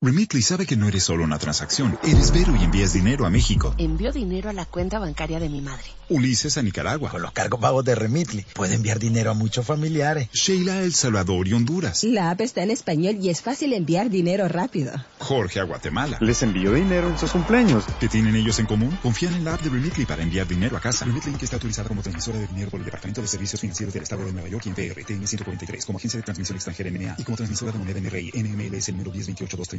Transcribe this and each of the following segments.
Remitly sabe que no eres solo una transacción, eres Vero y envías dinero a México. Envío dinero a la cuenta bancaria de mi madre. Ulises a Nicaragua. Con los cargos pagos de Remitly, puede enviar dinero a muchos familiares. Sheila a El Salvador y Honduras. La app está en español y es fácil enviar dinero rápido. Jorge a Guatemala. Les envío dinero en sus cumpleaños. ¿Qué tienen ellos en común? Confían en la app de Remitly para enviar dinero a casa. Remitly que está autorizada como transmisora de dinero por el Departamento de Servicios Financieros del Estado de Nueva York y en PRTN 143 como agencia de transmisión extranjera NMA y como transmisora de moneda NRI NMLS número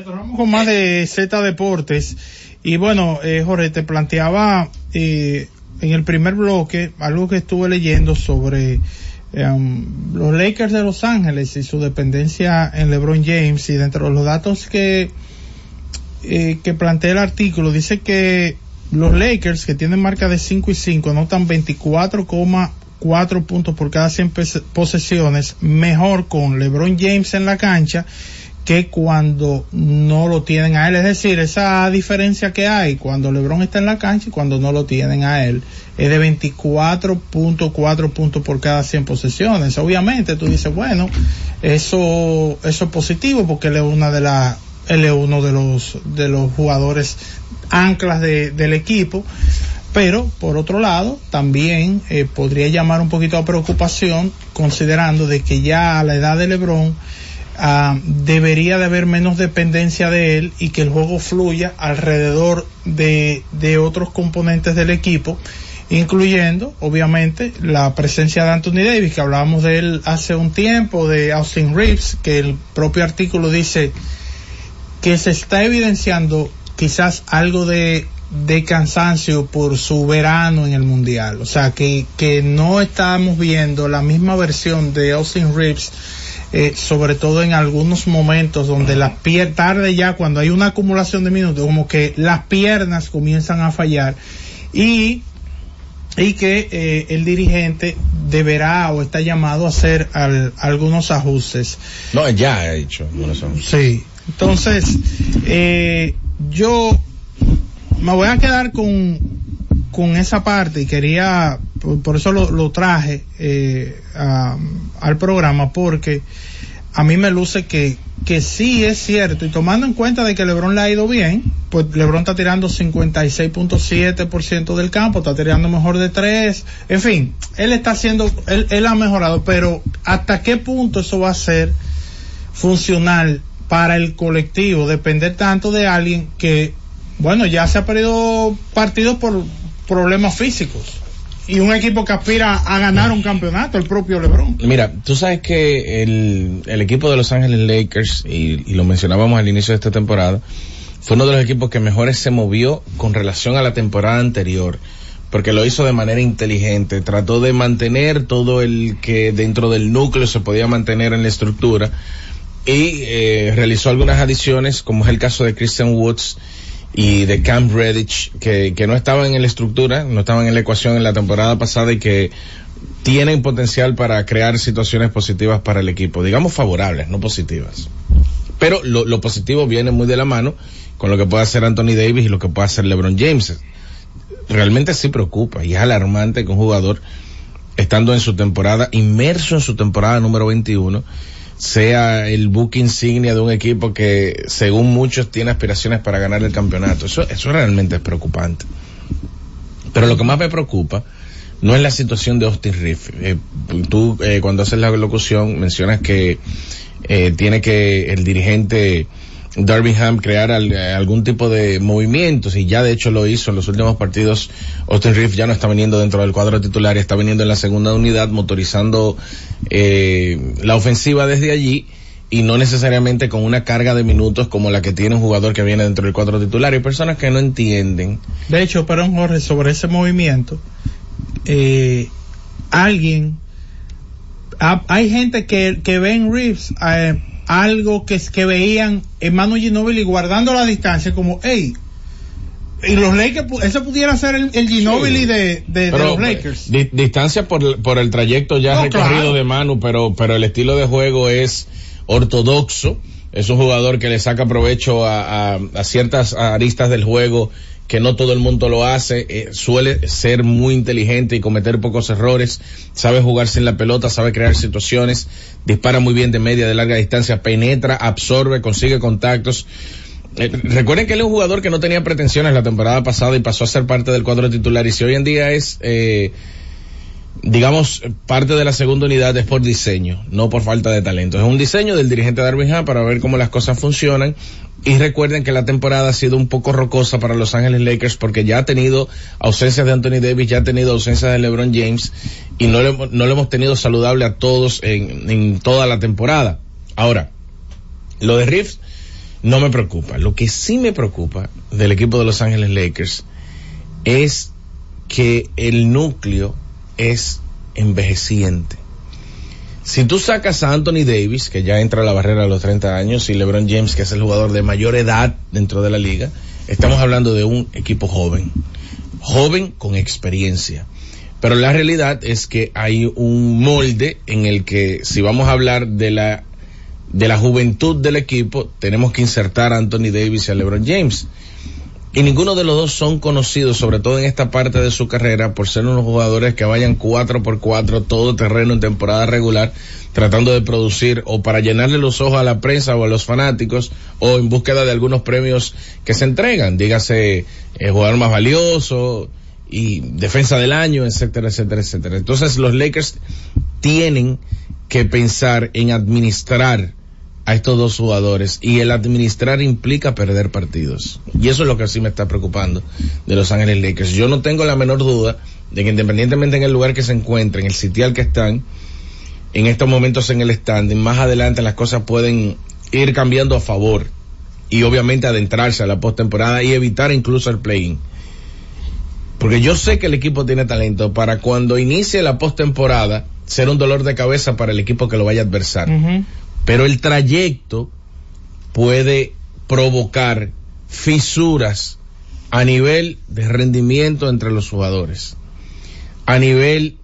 Retornamos con más de Z Deportes. Y bueno, eh, Jorge, te planteaba eh, en el primer bloque algo que estuve leyendo sobre eh, los Lakers de Los Ángeles y su dependencia en LeBron James. Y dentro de los datos que, eh, que plantea el artículo, dice que los Lakers, que tienen marca de 5 y 5, anotan 24,4 puntos por cada 100 posesiones, mejor con LeBron James en la cancha que cuando no lo tienen a él. Es decir, esa diferencia que hay cuando LeBron está en la cancha y cuando no lo tienen a él es de 24.4 puntos por cada 100 posesiones. Obviamente tú dices, bueno, eso, eso es positivo porque él es una de las, es uno de los, de los jugadores anclas de, del equipo. Pero, por otro lado, también eh, podría llamar un poquito a preocupación considerando de que ya a la edad de LeBron, Uh, debería de haber menos dependencia de él y que el juego fluya alrededor de, de, otros componentes del equipo, incluyendo, obviamente, la presencia de Anthony Davis, que hablábamos de él hace un tiempo, de Austin Reeves, que el propio artículo dice que se está evidenciando quizás algo de, de cansancio por su verano en el mundial. O sea, que, que no estamos viendo la misma versión de Austin Reeves eh, sobre todo en algunos momentos donde las piernas, tarde ya cuando hay una acumulación de minutos, como que las piernas comienzan a fallar y, y que eh, el dirigente deberá o está llamado a hacer al, algunos ajustes. No, ya ha hecho algunos ajustes. Sí, entonces eh, yo me voy a quedar con, con esa parte y quería por, por eso lo, traje eh, a, al programa porque a mí me luce que, que sí es cierto. Y tomando en cuenta de que LeBron le ha ido bien, pues LeBron está tirando 56.7% del campo, está tirando mejor de tres, en fin, él está haciendo, él, él ha mejorado, pero hasta qué punto eso va a ser funcional para el colectivo, depender tanto de alguien que, bueno, ya se ha perdido partidos por problemas físicos y un equipo que aspira a ganar un campeonato, el propio LeBron. Mira, tú sabes que el, el equipo de Los Ángeles Lakers, y, y, lo mencionábamos al inicio de esta temporada, fue uno de los equipos que mejores se movió con relación a la temporada anterior, porque lo hizo de manera inteligente, trató de mantener todo el que dentro del núcleo se podía mantener en la estructura y eh, realizó algunas adiciones, como es el caso de Christian Woods, y de Cam Redditch que, que no estaban en la estructura, no estaban en la ecuación en la temporada pasada y que tienen potencial para crear situaciones positivas para el equipo, digamos favorables, no positivas. Pero lo, lo positivo viene muy de la mano con lo que puede hacer Anthony Davis y lo que puede hacer LeBron James. Realmente sí preocupa y es alarmante que un jugador estando en su temporada, inmerso en su temporada número 21, sea el buque insignia de un equipo que según muchos tiene aspiraciones para ganar el campeonato. Eso, eso realmente es preocupante. Pero lo que más me preocupa no es la situación de Austin Riff. Eh, tú eh, cuando haces la locución mencionas que eh, tiene que el dirigente Darvingham crear al, algún tipo de movimientos y ya de hecho lo hizo en los últimos partidos. Austin Reeves ya no está viniendo dentro del cuadro titular está viniendo en la segunda unidad motorizando eh, la ofensiva desde allí y no necesariamente con una carga de minutos como la que tiene un jugador que viene dentro del cuadro titular. Hay personas que no entienden. De hecho, pero Jorge, sobre ese movimiento, eh, alguien, ha- hay gente que, que ve Reeves eh, algo que, que veían en Manu Ginobili guardando la distancia como, hey, y los Lakers, ese pudiera ser el, el Ginobili Sí. de, de- los Lakers. di- distancia por, el- por el trayecto ya No, recorrido claro. de Manu, pero, pero el estilo de juego es ortodoxo. Es un jugador que le saca provecho a, a- a ciertas aristas del juego que no todo el mundo lo hace. eh, suele ser muy inteligente y cometer pocos errores. Sabe jugar sin la pelota, sabe crear situaciones. Dispara muy bien de media, de larga distancia. Penetra, absorbe, consigue contactos. Eh, recuerden que él es un jugador que no tenía pretensiones la temporada pasada y pasó a ser parte del cuadro titular y si hoy en día es, eh, digamos, parte de la segunda unidad es por diseño, no por falta de talento. Es un diseño del dirigente Darwin Ham para ver cómo las cosas funcionan y recuerden que la temporada ha sido un poco rocosa para Los Ángeles Lakers porque ya ha tenido ausencias de Anthony Davis, ya ha tenido ausencias de LeBron James y no lo, hemos- no lo hemos tenido saludable a todos en, toda la temporada. Ahora, lo de Reeves no me preocupa. Lo que sí me preocupa del equipo de Los Ángeles Lakers es que el núcleo es envejeciente. Si tú sacas a Anthony Davis, que ya entra a la barrera de los 30 años, y LeBron James, que es el jugador de mayor edad dentro de la liga, estamos hablando de un equipo joven. Joven con experiencia. Pero la realidad es que hay un molde en el que si vamos a hablar de la de la juventud del equipo, tenemos que insertar a Anthony Davis y a LeBron James. Y ninguno de los dos son conocidos, sobre todo en esta parte de su carrera, por ser unos jugadores que vayan cuatro por cuatro, todo terreno en temporada regular, tratando de producir o para llenarle los ojos a la prensa o a los fanáticos, o en búsqueda de algunos premios que se entregan, dígase eh, jugador más valioso y defensa del año, etcétera, etcétera, etcétera. Entonces los Lakers tienen que pensar en administrar a estos dos jugadores y el administrar implica perder partidos. Y eso es lo que sí me está preocupando de Los Ángeles Lakers. Yo no tengo la menor duda de que independientemente en el lugar que se encuentren, el sitial que están, en estos momentos en el standing, más adelante las cosas pueden ir cambiando a favor y obviamente adentrarse a la postemporada y evitar incluso el play-in. Porque yo sé que el equipo tiene talento para cuando inicie la postemporada ser un dolor de cabeza para el equipo que lo vaya a adversar. Pero el trayecto puede provocar fisuras a nivel de rendimiento entre los jugadores, a nivel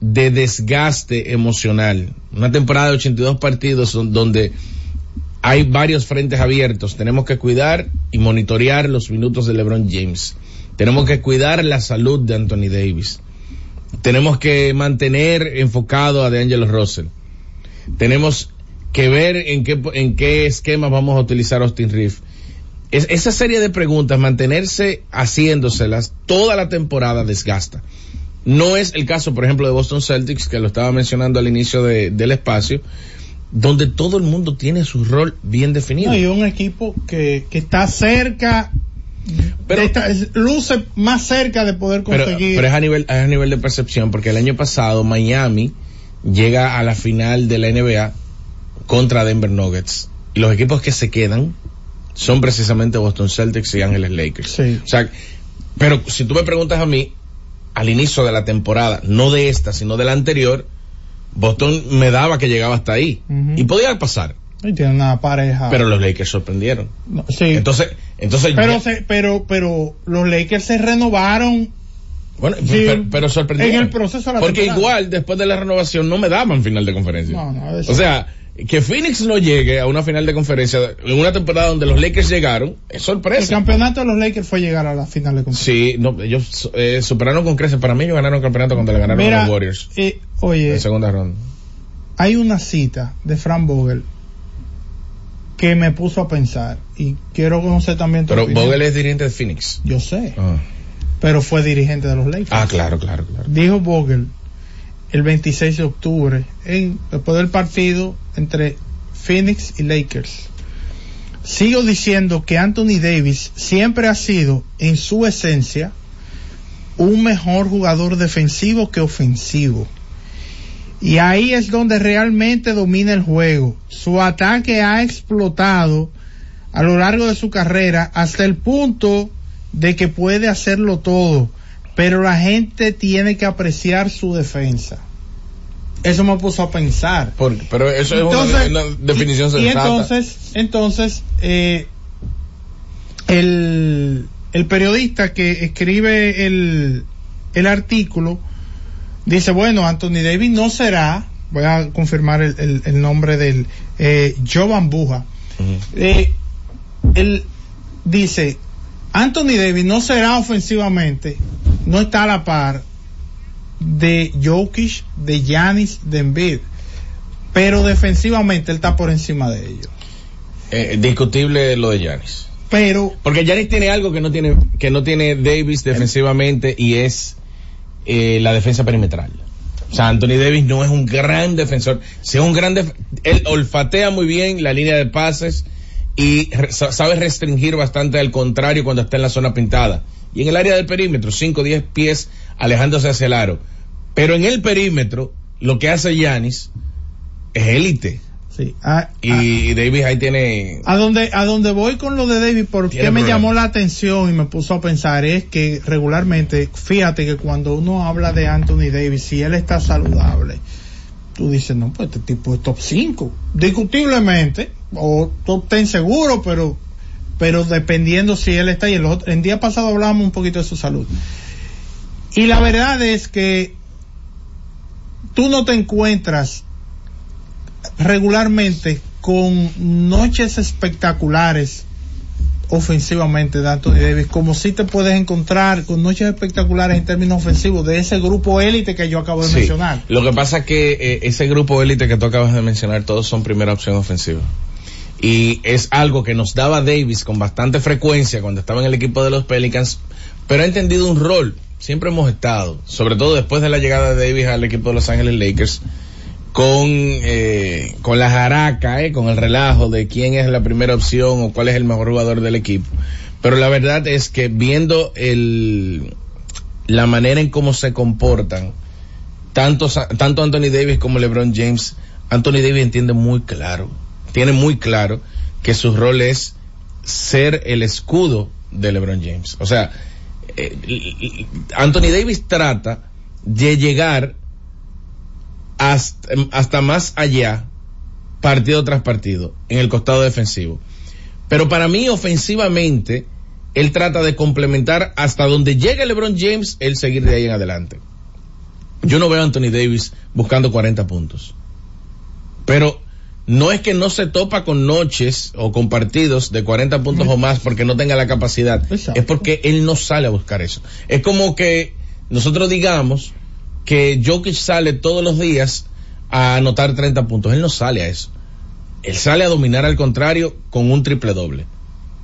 de desgaste emocional. Una temporada de 82 partidos don- donde hay varios frentes abiertos. Tenemos que cuidar y monitorear los minutos de LeBron James. Tenemos que cuidar la salud de Anthony Davis. Tenemos que mantener enfocado a DeAngelo Russell. Tenemos que ver en qué, en qué esquema vamos a utilizar Austin. Es, esa serie de preguntas, mantenerse haciéndoselas toda la temporada desgasta. No es el caso, por ejemplo, de Boston Celtics, que lo estaba mencionando al inicio de- del espacio, donde todo el mundo tiene su rol bien definido. No, y un equipo que, que está cerca, Pero- esta- es- luce más cerca de poder pero, conseguir. pero es a nivel, es a nivel de percepción, porque el año pasado Miami llega a la final de la NBA contra Denver Nuggets. Y los equipos que se quedan son precisamente Boston Celtics y Ángeles Lakers. Sí. O sea, pero si tú me preguntas a mí, al inicio de la temporada, no de esta, sino de la anterior, Boston me daba que llegaba hasta ahí. Y podía pasar. Y una pareja. Pero los Lakers sorprendieron. No, sí. Entonces, entonces pero, ya- se- pero, pero los Lakers se renovaron. bueno, sí, pero, pero sorprendieron. en el proceso de la Porque temporada. igual, después de la renovación, no me daban final de conferencia. No, no, eso- O sea, que Phoenix no llegue a una final de conferencia en una temporada donde los Lakers llegaron, es El sorpresa. campeonato de los Lakers fue llegar a la final de conferencia. Sí, no, ellos eh, superaron con creces. Para mí ellos ganaron el campeonato cuando le ganaron a los Warriors eh, oye, en segunda ronda. hay una cita de Frank Vogel que me puso a pensar y quiero conocer también tu Pero opinión. Vogel es dirigente de Phoenix. Yo sé, Ah, pero fue dirigente de los Lakers. Ah, claro, claro, claro. Dijo Vogel el 26 de octubre, en, después del partido entre Phoenix y Lakers. Sigo diciendo que Anthony Davis siempre ha sido, en su esencia, un mejor jugador defensivo que ofensivo. Y ahí es donde realmente domina el juego. Su ataque ha explotado a lo largo de su carrera hasta el punto de que puede hacerlo todo. Pero la gente tiene que apreciar su defensa. Eso me puso a pensar. Por- pero eso es una- Entonces, una, definición y, y entonces, entonces, eh, el, el periodista que escribe el, el artículo dice, bueno, Anthony Davis no será, voy a confirmar el, el- el nombre del, eh, Jovan Buja. Eh, él dice, Anthony Davis no será ofensivamente, no está a la par de Jokic, de Giannis, de Embiid, pero defensivamente él está por encima de ellos. Eh, discutible lo de Giannis. Pero Porque Giannis tiene algo que no tiene, que no tiene Davis defensivamente y es eh, la defensa perimetral. O sea, Anthony Davis no es un gran defensor. Si es un gran def- él olfatea muy bien la línea de pases y re- sabe restringir bastante al contrario cuando está en la zona pintada. Y en el área del perímetro, 5 o 10 pies alejándose hacia el aro. Pero en el perímetro, lo que hace Giannis es élite. sí, a, Y Davis ahí tiene a, donde a donde voy con lo de Davis, porque me llamó la atención y me puso a pensar es que regularmente, fíjate que cuando uno habla de Anthony Davis, si él está saludable, tú dices, no, pues este tipo es top 5, discutiblemente, o top 10 seguro, pero pero dependiendo si él está y el otro, el día pasado hablábamos un poquito de su salud. Y la verdad es que tú no te encuentras regularmente con noches espectaculares ofensivamente de Anthony Davis, como si te puedes encontrar con noches espectaculares en términos ofensivos de ese grupo élite que yo acabo de Sí. mencionar. Lo que pasa es que eh, ese grupo élite que tú acabas de mencionar, todos son primera opción ofensiva. Y es algo que nos daba Davis con bastante frecuencia cuando estaba en el equipo de los Pelicans, pero ha entendido un rol. Siempre hemos estado, sobre todo después de la llegada de Davis al equipo de Los Ángeles Lakers, con, eh, con la jaraca, eh, con el relajo de quién es la primera opción o cuál es el mejor jugador del equipo. Pero la verdad es que viendo el, la manera en cómo se comportan, tanto, tanto Anthony Davis como LeBron James, Anthony Davis entiende muy claro, tiene muy claro que su rol es ser el escudo de LeBron James. O sea, eh, Anthony Davis trata de llegar hasta, hasta más allá, partido tras partido, en el costado defensivo. Pero para mí, ofensivamente, él trata de complementar hasta donde llegue LeBron James, él seguir de ahí en adelante. Yo no veo a Anthony Davis buscando 40 puntos. Pero no es que no se topa con noches o con partidos de 40 puntos o más porque no tenga la capacidad. Exacto. Es porque él no sale a buscar eso. Es como que nosotros digamos que Jokic sale todos los días a anotar 30 puntos. Él no sale a eso. Él sale a dominar al contrario con un triple doble.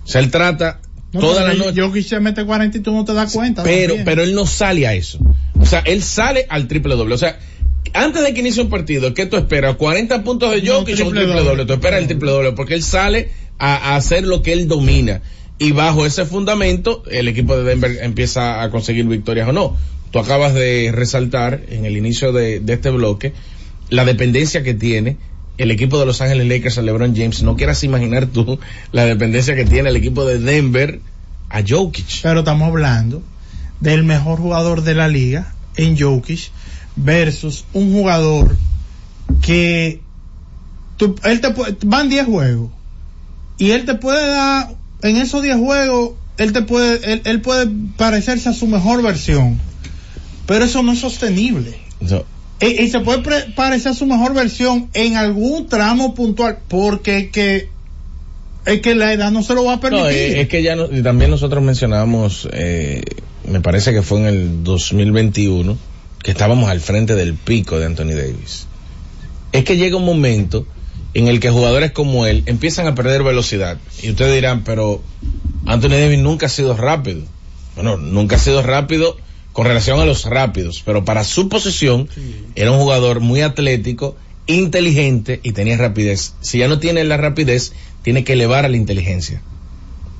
O sea, él trata No, toda la noche. Yo quise meter 40 y tú no te das cuenta. Pero, también. pero él no sale a eso. O sea, él sale al triple doble. O sea, antes de que inicie un partido, ¿qué tú esperas? 40 puntos de No, Jokic o un triple triple doble. doble. Tú esperas el triple doble porque él sale a, a hacer lo que él domina. Y bajo ese fundamento, el equipo de Denver empieza a conseguir victorias o no. Tú acabas de resaltar en el inicio de, de este bloque la dependencia que tiene el equipo de Los Ángeles Lakers a LeBron James. No quieras imaginar tú la dependencia que tiene el equipo de Denver a Jokic. Pero estamos hablando del mejor jugador de la liga en Jokic versus un jugador que tú- él te puede- van 10 juegos y él te puede dar en esos 10 juegos él te puede él, él puede parecerse a su mejor versión pero eso no es sostenible. So, y, y se puede pre- parecer a su mejor versión en algún tramo puntual porque es que es que la edad no se lo va a permitir. No, es que ya no- también nosotros mencionamos, eh, me parece que fue en el 2021, que estábamos al frente del pico de Anthony Davis. Es que llega un momento en el que jugadores como él empiezan a perder velocidad. Y ustedes dirán, pero Anthony Davis nunca ha sido rápido. Bueno, nunca ha sido rápido con relación a los rápidos, pero para su posición era un jugador muy atlético, inteligente y tenía rapidez. Si ya no tiene la rapidez, tiene que elevar a la inteligencia.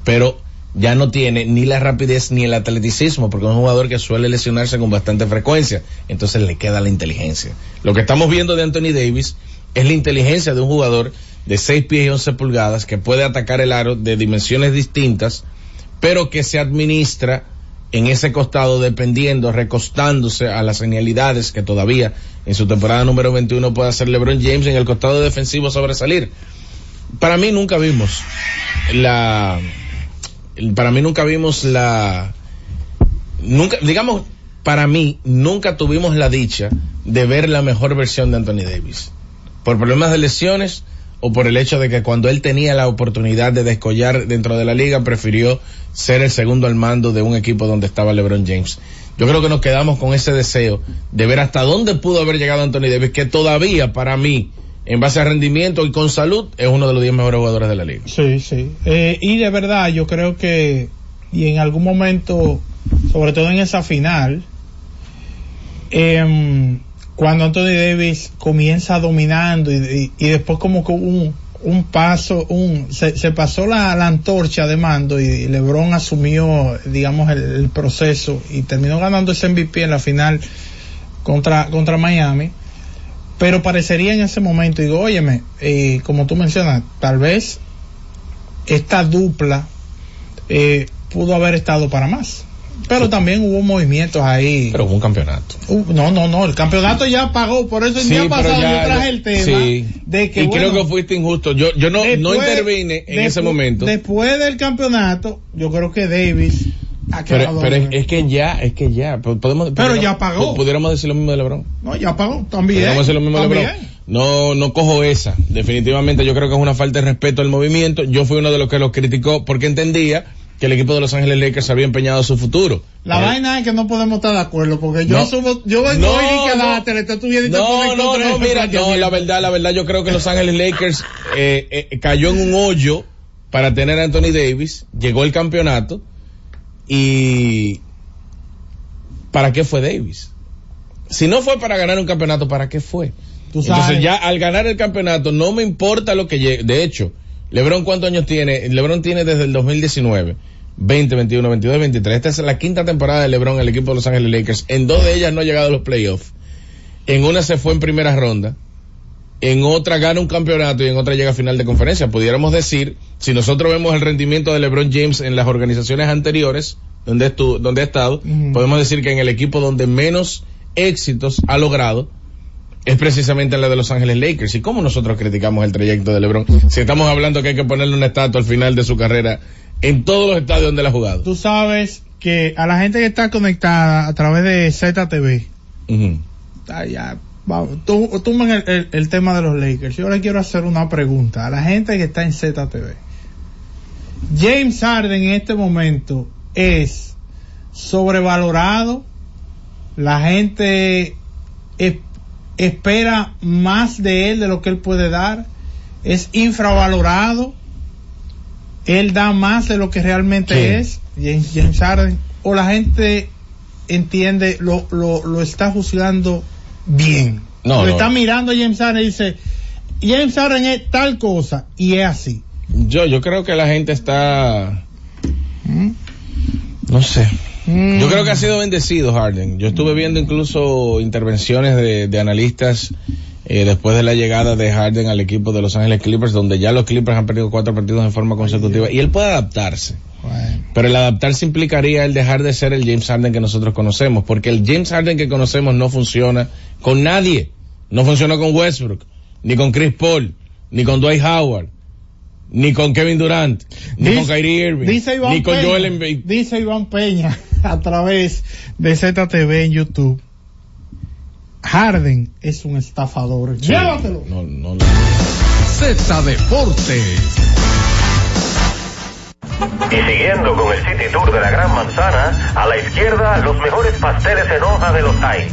Pero ya no tiene ni la rapidez ni el atleticismo, porque es un jugador que suele lesionarse con bastante frecuencia. Entonces le queda la inteligencia. Lo que estamos viendo de Anthony Davis es la inteligencia de un jugador de 6 pies y 11 pulgadas que puede atacar el aro de dimensiones distintas, pero que se administra en ese costado dependiendo, recostándose a las genialidades que todavía en su temporada número 21 puede hacer LeBron James en el costado defensivo sobresalir. Para mí nunca vimos la, para mí nunca vimos la, nunca, digamos, para mí nunca tuvimos la dicha de ver la mejor versión de Anthony Davis. Por problemas de lesiones, o por el hecho de que cuando él tenía la oportunidad de descollar dentro de la liga, prefirió ser el segundo al mando de un equipo donde estaba LeBron James. Yo creo que nos quedamos con ese deseo de ver hasta dónde pudo haber llegado Anthony Davis, que todavía para mí, en base a rendimiento y con salud, es uno de los 10 mejores jugadores de la liga. Sí, sí. Eh, y de verdad, yo creo que, y en algún momento, sobre todo en esa final, eh, cuando Anthony Davis comienza dominando y, y, después como que un, un paso, un, se, se pasó la, la, antorcha de mando y LeBron asumió, digamos, el, el, proceso y terminó ganando ese MVP en la final contra, contra Miami. Pero parecería en ese momento, digo, óyeme, eh, como tú mencionas, tal vez esta dupla eh, pudo haber estado para más. Pero sí. también hubo movimientos ahí. Pero hubo un campeonato. Uh, no, no, no, el campeonato ya pagó, por eso el sí, día pasado ya, yo traje el tema sí. de que Y bueno, creo que fuiste injusto. Yo, yo no, no intervine en ese momento. Después del campeonato, yo creo que Davis Pero, pero es, que ya, es que ya. Podemos, Pero ya pagó. Pudiéramos decir lo mismo de LeBron. No, ya pagó también. Podríamos decir lo mismo de. LeBron. No, no cojo esa. Definitivamente yo creo que es una falta de respeto al movimiento. Yo fui uno de los que los criticó porque entendía que el equipo de Los Ángeles Lakers había empeñado su futuro. La Eh, vaina es que no podemos estar de acuerdo porque yo No. subo, yo vengo No, que no. la tele, tú vienes No, no, no, mira, no, la verdad, la verdad, yo creo que Los Ángeles Lakers eh, eh, cayó en un hoyo para tener a Anthony Davis, llegó el campeonato y ¿para qué fue Davis? Si no fue para ganar un campeonato, ¿para qué fue? Tú sabes. Entonces ya al ganar el campeonato no me importa lo que llegue. De hecho, LeBron cuántos años tiene? LeBron tiene desde el 2019. 20, 21, 22, 23. Esta es la quinta temporada de LeBron en el equipo de Los Ángeles Lakers. En dos de ellas no ha llegado a los playoffs. En una se fue en primera ronda. En otra gana un campeonato y en otra llega a final de conferencia. Pudiéramos decir, si nosotros vemos el rendimiento de LeBron James en las organizaciones anteriores, donde, estu donde ha estado, podemos decir que en el equipo donde menos éxitos ha logrado es precisamente la de Los Ángeles Lakers. ¿Y cómo nosotros criticamos el trayecto de LeBron? Si estamos hablando que hay que ponerle una estatua al final de su carrera en todos los estadios donde él ha jugado. Tú sabes que a la gente que está conectada a través de ZTV, ah, ya, vamos, tú, el, el- el tema de los Lakers. Yo le quiero hacer una pregunta a la gente que está en ZTV. James Harden en este momento es sobrevalorado. La gente es- espera más de él de lo que él puede dar. Es infravalorado. Él da más de lo que realmente es. James, James Harden. O la gente entiende, lo, lo, lo está juzgando bien. No, lo no. está mirando a James Harden y dice, James Harden es tal cosa y es así. Yo, yo creo que la gente está, ¿Mm? No sé. Mm. Yo creo que ha sido bendecido Harden. Yo estuve viendo incluso intervenciones de, de analistas eh, después de la llegada de Harden al equipo de Los Ángeles Clippers, donde ya los Clippers han perdido cuatro partidos en forma consecutiva y él puede adaptarse. Bueno. Pero el adaptarse implicaría el dejar de ser el James Harden que nosotros conocemos, porque el James Harden que conocemos no funciona con nadie. No funciona con Westbrook, ni con Chris Paul, ni con Dwight Howard, ni con Kevin Durant, ni Dice- con Kyrie Irving, Dice Iván ni con Peña, Joel Embiid. Dice Iván Peña a través de ZTV en YouTube. Harden es un estafador. Sí, Llévatelo. No, no, no. Z Deportes. Y siguiendo con el City Tour de la Gran Manzana, a la izquierda los mejores pasteles en hoja de los Times.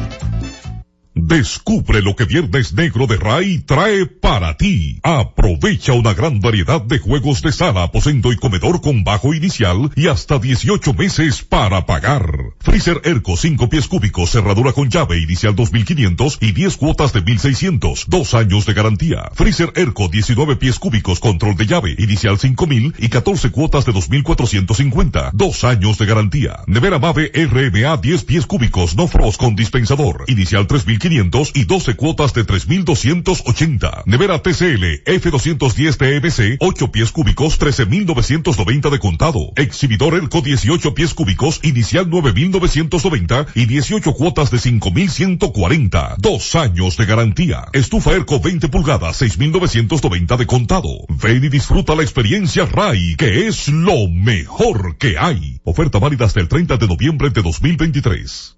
Descubre lo que Viernes Negro de RAI trae para ti. Aprovecha una gran variedad de juegos de sala, aposento y comedor con bajo inicial y hasta 18 meses para pagar. Freezer Erco 5 pies cúbicos, cerradura con llave inicial 2500 y 10 cuotas de 1600. Dos años de garantía. Freezer Erco 19 pies cúbicos, control de llave inicial 5000 y 14 cuotas de 2450. Dos años de garantía. Nevera Mave RMA 10 pies cúbicos, no frost con dispensador. Inicial 3500 y 12 cuotas de 3280. Nevera TCL F210 TMC 8 pies cúbicos, 13990 de contado. Exhibidor Erco 18 pies cúbicos, inicial 9990 y 18 cuotas de 5140. Dos años de garantía. Estufa Erco 20 pulgadas, 6990 de contado. Ven y disfruta la experiencia RAI, que es lo mejor que hay. Oferta válida hasta el 30 de noviembre de 2023.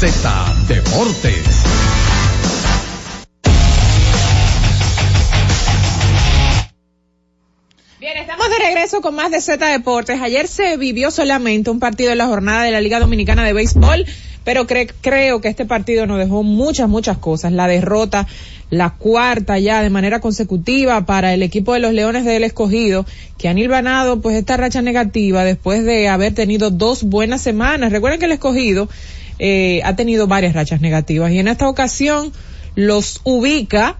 Z Deportes. Bien, estamos de regreso con más de Z Deportes. Ayer se vivió solamente un partido en la jornada de la Liga Dominicana de Béisbol, pero cre creo que este partido nos dejó muchas, muchas cosas. La derrota, la cuarta ya de manera consecutiva para el equipo de los Leones del Escogido, que han hilvanado pues esta racha negativa después de haber tenido dos buenas semanas. Recuerden que el Escogido eh, ha tenido varias rachas negativas y en esta ocasión los ubica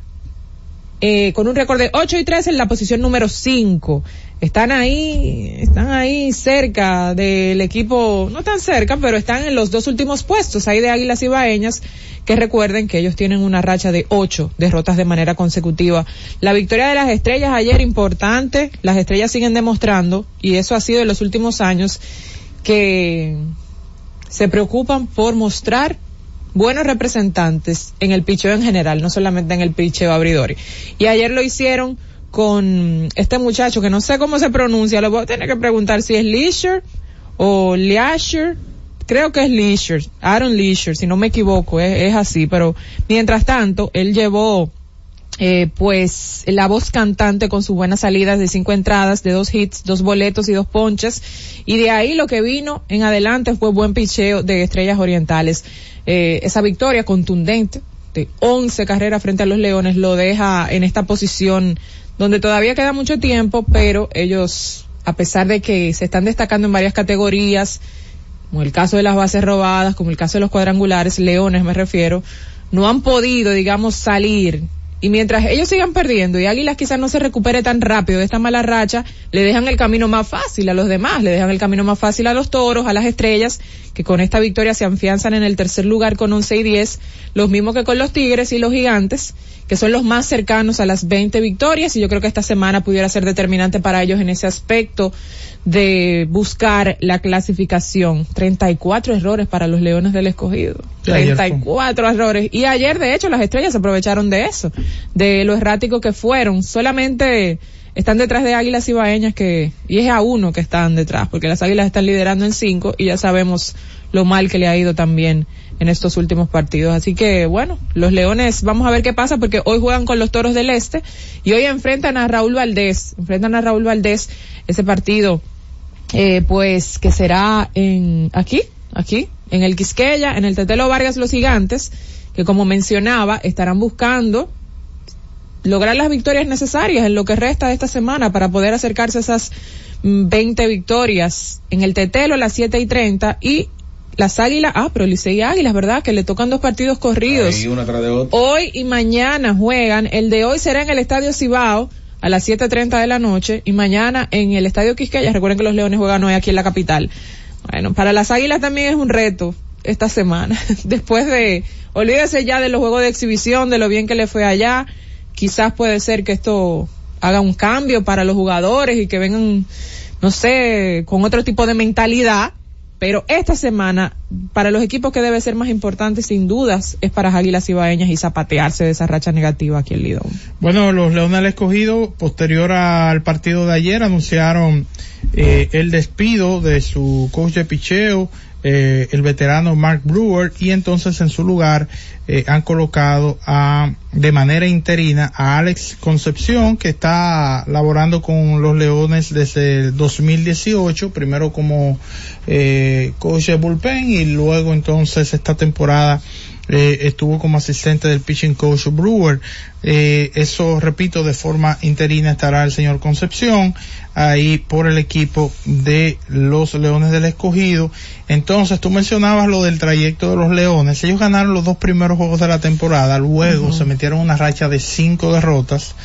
eh, con un récord de 8 y 3 en la posición número 5. Están ahí, están ahí cerca del equipo, no tan cerca, pero están en los dos últimos puestos, ahí de Águilas Ibaeñas, que recuerden que ellos tienen una racha de 8 derrotas de manera consecutiva. La victoria de las estrellas ayer importante, las estrellas siguen demostrando, y eso ha sido en los últimos años, que se preocupan por mostrar buenos representantes en el picheo en general, no solamente en el picheo abridor. Y ayer lo hicieron con este muchacho que no sé cómo se pronuncia, lo voy a tener que preguntar si es Leisure o Leisure, creo que es Leisure, Aaron Leisure, si no me equivoco, es así, pero mientras tanto, él llevó eh, pues la voz cantante con sus buenas salidas de cinco entradas, de dos hits, dos boletos y dos ponches. Y de ahí lo que vino en adelante fue buen picheo de Estrellas Orientales. Eh, esa victoria contundente de 11 carreras frente a los Leones lo deja en esta posición donde todavía queda mucho tiempo, pero ellos, a pesar de que se están destacando en varias categorías, como el caso de las bases robadas, como el caso de los cuadrangulares, Leones me refiero, no han podido, digamos, salir y mientras ellos sigan perdiendo y Águilas quizás no se recupere tan rápido de esta mala racha, le dejan el camino más fácil a los demás, le dejan el camino más fácil a los toros, a las estrellas, que con esta victoria se afianzan en el tercer lugar con 11 y 10, los mismos que con los tigres y los gigantes, que son los más cercanos a las 20 victorias y yo creo que esta semana pudiera ser determinante para ellos en ese aspecto de buscar la clasificación. 34 errores para los Leones del Escogido. 34 errores. Y ayer, de hecho, las estrellas se aprovecharon de eso, de lo errático que fueron. Solamente están detrás de Águilas Ibaeñas que, y es a uno que están detrás, porque las Águilas están liderando en cinco y ya sabemos lo mal que le ha ido también en estos últimos partidos. Así que bueno, los Leones, vamos a ver qué pasa porque hoy juegan con los Toros del Este y hoy enfrentan a Raúl Valdés, enfrentan a Raúl Valdés ese partido, eh, pues que será en aquí, aquí, en el Quisqueya, en el Tetelo Vargas Los Gigantes, que como mencionaba, estarán buscando lograr las victorias necesarias en lo que resta de esta semana para poder acercarse a esas 20 victorias en el Tetelo a las 7 y 30 y las Águilas, ah, pero Licey Águilas, ¿verdad? Que le tocan dos partidos corridos. Ahí, una tras de otra. Hoy y mañana juegan, el de hoy será en el Estadio Cibao, a las 7.30 de la noche y mañana en el Estadio Quisqueya, recuerden que los Leones juegan hoy aquí en la capital. Bueno, para las Águilas también es un reto esta semana. Después de, olvídese ya de los juegos de exhibición, de lo bien que le fue allá, quizás puede ser que esto haga un cambio para los jugadores y que vengan, no sé, con otro tipo de mentalidad. Pero esta semana, para los equipos que debe ser más importante, sin dudas, es para Águilas Ibaeñas y zapatearse de esa racha negativa aquí en Lidón. Bueno, los Leones Escogido, posterior al partido de ayer, anunciaron eh, el despido de su coach de picheo, eh, el veterano Mark Brewer y entonces en su lugar eh, han colocado a de manera interina a Alex Concepción que está laborando con los Leones desde el 2018 primero como eh, coach de bullpen y luego entonces esta temporada eh, estuvo como asistente del pitching coach Brewer. Eh, eso, repito, de forma interina estará el señor Concepción ahí por el equipo de los Leones del Escogido. Entonces, tú mencionabas lo del trayecto de los Leones. Ellos ganaron los dos primeros juegos de la temporada, luego se metieron una racha de cinco derrotas,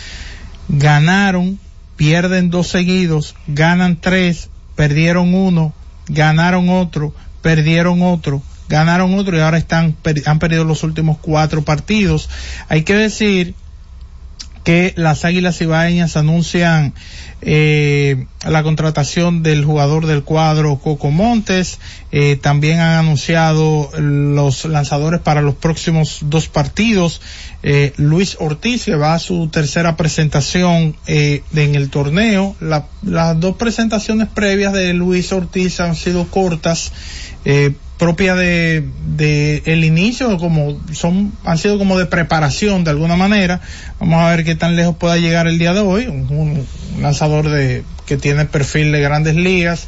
ganaron, pierden dos seguidos, ganan tres, perdieron uno, ganaron otro, perdieron otro, ganaron otro y ahora están han perdido los últimos cuatro partidos. Hay que decir que las Águilas Ibaeñas anuncian eh, la contratación del jugador del cuadro Coco Montes. Eh, también han anunciado los lanzadores para los próximos dos partidos. Eh, Luis Ortiz, que va a su tercera presentación eh, en el torneo. La, las dos presentaciones previas de Luis Ortiz han sido cortas. Propia de, de el inicio como son han sido como de preparación de alguna manera vamos a ver qué tan lejos pueda llegar el día de hoy un, un lanzador de que tiene perfil de grandes ligas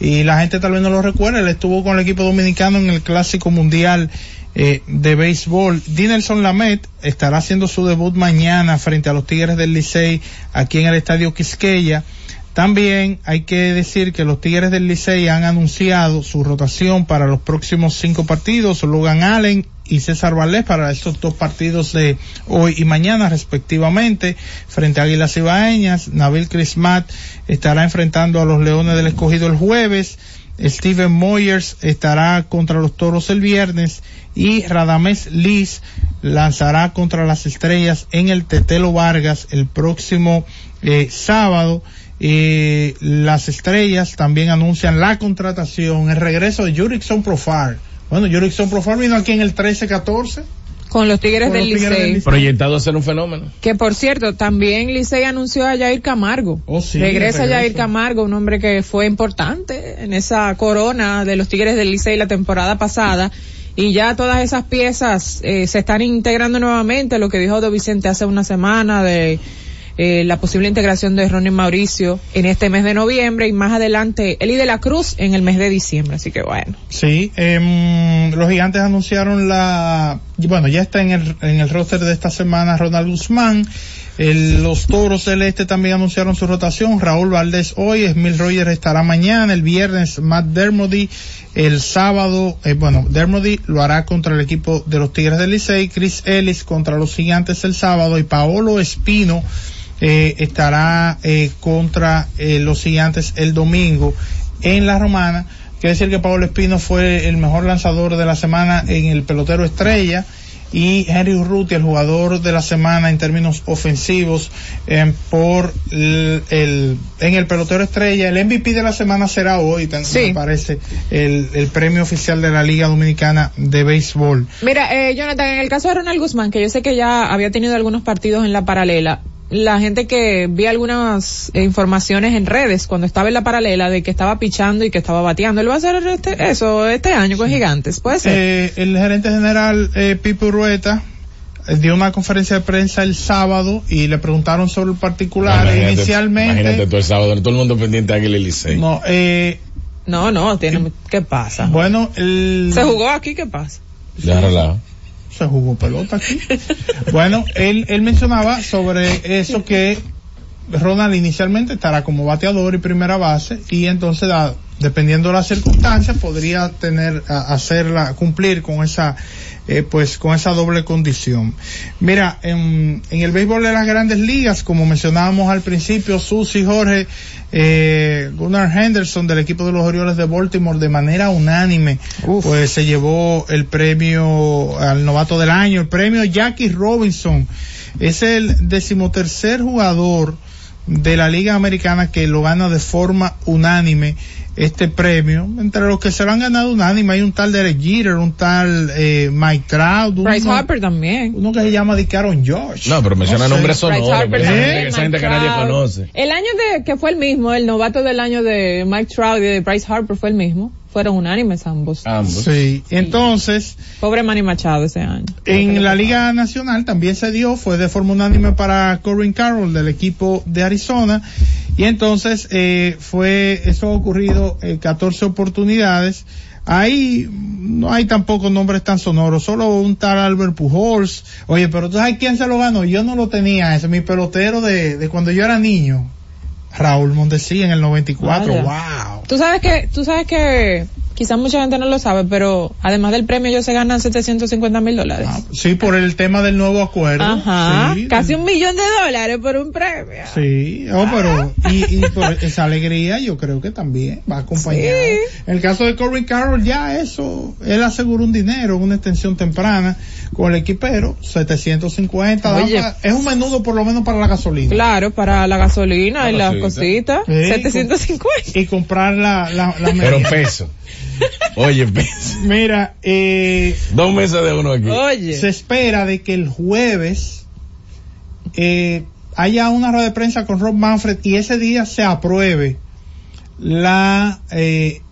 y la gente tal vez no lo recuerda él estuvo con el equipo dominicano en el clásico mundial eh, de béisbol. Dinelson Lamet estará haciendo su debut mañana frente a los Tigres del Licey aquí en el Estadio Quisqueya. También hay que decir que los Tigres del Licey han anunciado su rotación para los próximos cinco partidos. Logan Allen y César Valdés para estos dos partidos de hoy y mañana respectivamente frente a Águilas Ibaeñas. Nabil Crismat estará enfrentando a los Leones del Escogido el jueves. Steven Moyers estará contra los Toros el viernes y Radames Liz lanzará contra las Estrellas en el Tetelo Vargas el próximo eh, sábado. Eh, las estrellas también anuncian la contratación, el regreso de Jurickson Profar. Bueno, Jurickson Profar vino aquí en el 13-14. Con los Tigres Con del los Tigres del Licey. Proyectado a ser un fenómeno. Que por cierto, también Licey anunció a Jair Camargo. Oh, sí, regresa regresa. Jair Camargo, un hombre que fue importante en esa corona de los Tigres del Licey la temporada pasada. Y ya todas esas piezas eh, se están integrando nuevamente, lo que dijo Do Vicente hace una semana de eh, la posible integración de Ronnie Mauricio en este mes de noviembre y más adelante Eli de la Cruz en el mes de diciembre. Así que bueno. Sí, em, los gigantes anunciaron la, bueno, ya está en el, en el roster de esta semana Ronald Guzmán. El- los toros del este también anunciaron su rotación. Raúl Valdés hoy, Smil Rogers estará mañana, el viernes Matt Dermody, el sábado, eh, bueno, Dermody lo hará contra el equipo de los Tigres del Licey, Chris Ellis contra los gigantes el sábado y Paolo Espino eh, estará eh, contra eh, los gigantes el domingo en la romana. Quiere decir que Pablo Espino fue el mejor lanzador de la semana en el pelotero estrella y Henry Urruti el jugador de la semana en términos ofensivos eh, por el, el- en el pelotero estrella. El MVP de la semana será hoy tan- me parece el, el premio oficial de la Liga Dominicana de Béisbol. Mira, eh, Jonathan, en el caso de Ronald Guzmán, que yo sé que ya había tenido algunos partidos en la paralela, la gente que vi algunas eh, informaciones en redes cuando estaba en la paralela de que estaba pichando y que estaba bateando, él va a hacer este- eso este año con Gigantes, puede ser. Eh, el gerente general eh, Pipe Urueta eh, dio una conferencia de prensa el sábado y le preguntaron sobre el particular. Imagínate- Inicialmente, Imagínate todo el sábado, todo el mundo pendiente de Águila Licey. no, eh, no, no, tiene, ¿qué pasa? bueno, el, Se jugó aquí, ¿qué pasa? Ya relajo. Se jugó pelota aquí. bueno, él, él mencionaba sobre eso que Ronald inicialmente estará como bateador y primera base y entonces da- dependiendo de las circunstancias, podría tener, a- hacerla, cumplir con esa, eh, pues con esa doble condición. Mira, en, en el béisbol de las grandes ligas, como mencionábamos al principio, Susi Jorge, eh, Gunnar Henderson del equipo de los Orioles de Baltimore de manera unánime, pues se llevó el premio al novato del año, el premio Jackie Robinson. Es el decimotercer jugador de la Liga Americana que lo gana de forma unánime este premio. Entre los que se lo han ganado unánime hay un tal Derek Jeter, un tal eh, Mike Trout, Bryce uno, Harper también. uno que se llama Dicaron George. No, pero menciona No nombres sonoros. Esa gente Mike que nadie Trout. conoce. El año de que fue el mismo, el novato del año de Mike Trout y de Bryce Harper fue el mismo. Fueron unánimes ambos. Ambos. Sí, entonces, Pobre Manny Machado ese año. en la Liga Nacional también se dio, fue de forma unánime para Corbin Carroll del equipo de Arizona. Y entonces, eh, fue, eso ha ocurrido en 14 oportunidades. Ahí no hay tampoco nombres tan sonoros, solo un tal Albert Pujols. Oye, pero tú sabes quién se lo ganó? Yo no lo tenía, ese es mi pelotero de, de cuando yo era niño. Raúl Mondesí en el 94, Vaya. wow. Tú sabes que, tú sabes que quizás mucha gente no lo sabe, pero además del premio ellos se ganan 750 mil dólares. Sí, por el tema del nuevo acuerdo. Ajá, Sí, casi un millón de dólares por un premio. Sí, oh, pero, y, y por esa alegría yo creo que también va acompañada. En el caso de Corbin Carroll ya eso, él aseguró un dinero, una extensión temprana con el equipero, 750, da Oye. es un menudo por lo menos para la gasolina. Claro, para la gasolina y las cosita. cositas. Sí, 750. Y comprar la, la, la Pero peso. Oye. Mira, eh, Dos meses de uno aquí. Oye. se espera de que el jueves eh, haya una rueda de prensa con Rob Manfred y ese día se apruebe la eh,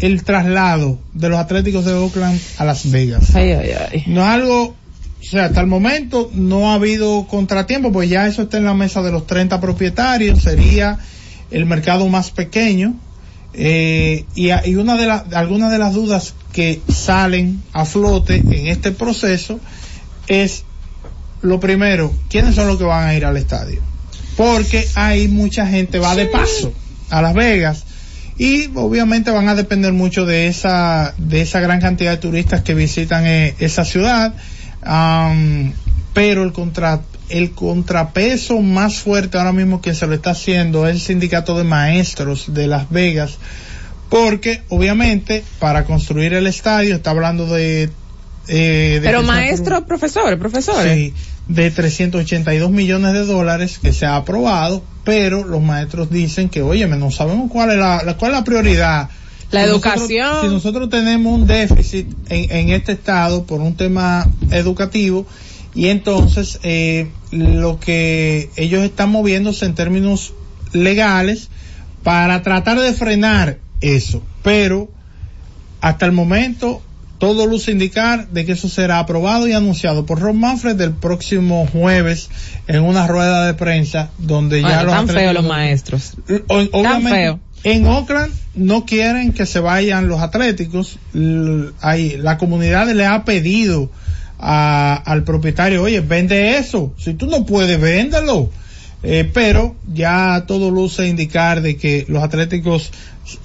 el traslado de los Atléticos de Oakland a Las Vegas. Ay, ay, ay. No es algo, o sea, hasta el momento no ha habido contratiempo, pues ya eso está en la mesa de los 30 propietarios, sería el mercado más pequeño. Eh, y, y una de las, algunas de las dudas que salen a flote en este proceso es lo primero, ¿quiénes son los que van a ir al estadio? Porque hay mucha gente va de paso a Las Vegas y obviamente van a depender mucho de esa de esa gran cantidad de turistas que visitan eh, esa ciudad pero el contra el contrapeso más fuerte ahora mismo que se lo está haciendo es el sindicato de maestros de Las Vegas porque obviamente para construir el estadio está hablando de eh, de Pero maestros, profesores, profesores. Sí, de 382 millones de dólares que se ha aprobado, pero los maestros dicen que, oye, no sabemos cuál es la, la- cuál es la prioridad. La Si educación. Nosotros, si nosotros tenemos un déficit en, en este estado por un tema educativo, y entonces eh, lo que ellos están moviéndose en términos legales para tratar de frenar eso, pero hasta el momento todo luce indicar de que eso será aprobado y anunciado por Ron Manfred el próximo jueves en una rueda de prensa donde ya los tan feos los maestros. O- obviamente, feo. En Oakland no quieren que se vayan los atléticos. Ahí, la comunidad le ha pedido a- al propietario, oye, vende eso. Si tú no puedes, véndelo. Eh, pero ya todo luce indicar de que los atléticos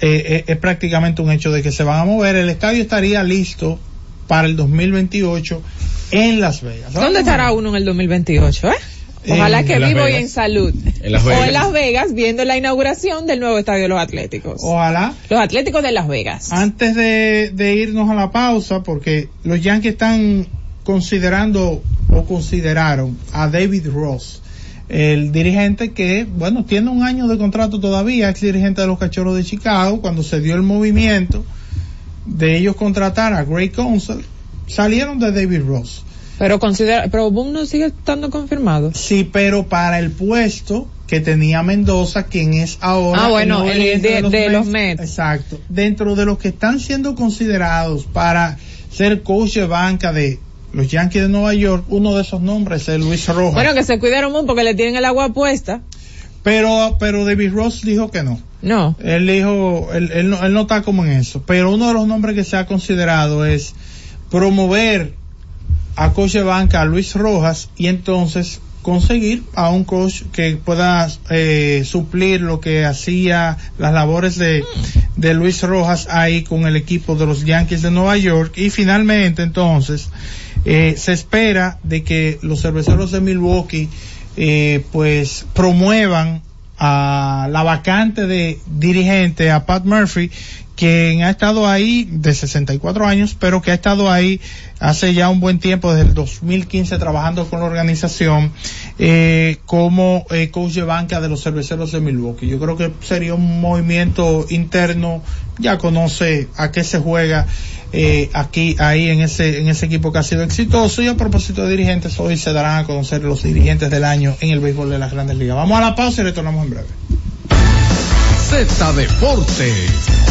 eh, eh, es prácticamente un hecho de que se van a mover. El estadio estaría listo para el 2028 en Las Vegas. ¿Dónde estará uno en el 2028, eh? Ojalá En que vivo y en salud. En Las O en Las Vegas viendo la inauguración del nuevo estadio de los Atléticos. Ojalá. Los Atléticos de Las Vegas. Antes de, de irnos a la pausa, porque los Yankees están considerando o consideraron a David Ross, el dirigente que, bueno, tiene un año de contrato todavía, ex dirigente de los Cachorros de Chicago, cuando se dio el movimiento de ellos contratar a Greg Council, salieron de David Ross. Pero considera, pero Boom no sigue estando confirmado. Sí, pero para el puesto que tenía Mendoza, quien es ahora Ah, bueno, el dirigente de- de los Mets. Exacto. Dentro de los que están siendo considerados para ser coach de banca de los Yankees de Nueva York, uno de esos nombres es Luis Rojas. Bueno, que se cuidaron mucho porque le tienen el agua puesta. pero, pero David Ross dijo que no. No. Él dijo, él, él no, él no está como en eso. Pero uno de los nombres que se ha considerado es promover a coach de banca a Luis Rojas y entonces conseguir a un coach que pueda eh, suplir lo que hacía las labores de, de Luis Rojas ahí con el equipo de los Yankees de Nueva York y finalmente entonces eh, se espera de que los cerveceros de Milwaukee eh, pues promuevan a la vacante de dirigente a Pat Murphy quien ha estado ahí de 64 años, pero que ha estado ahí hace ya un buen tiempo, desde el 2015, trabajando con la organización eh, como eh, coach de banca de los cerveceros de Milwaukee. Yo creo que sería un movimiento interno, ya conoce a qué se juega eh, aquí, ahí en ese, en ese equipo que ha sido exitoso. Y a propósito de dirigentes, hoy se darán a conocer los dirigentes del año en el béisbol de las grandes ligas. Vamos a la pausa y retornamos en breve. Z Deportes.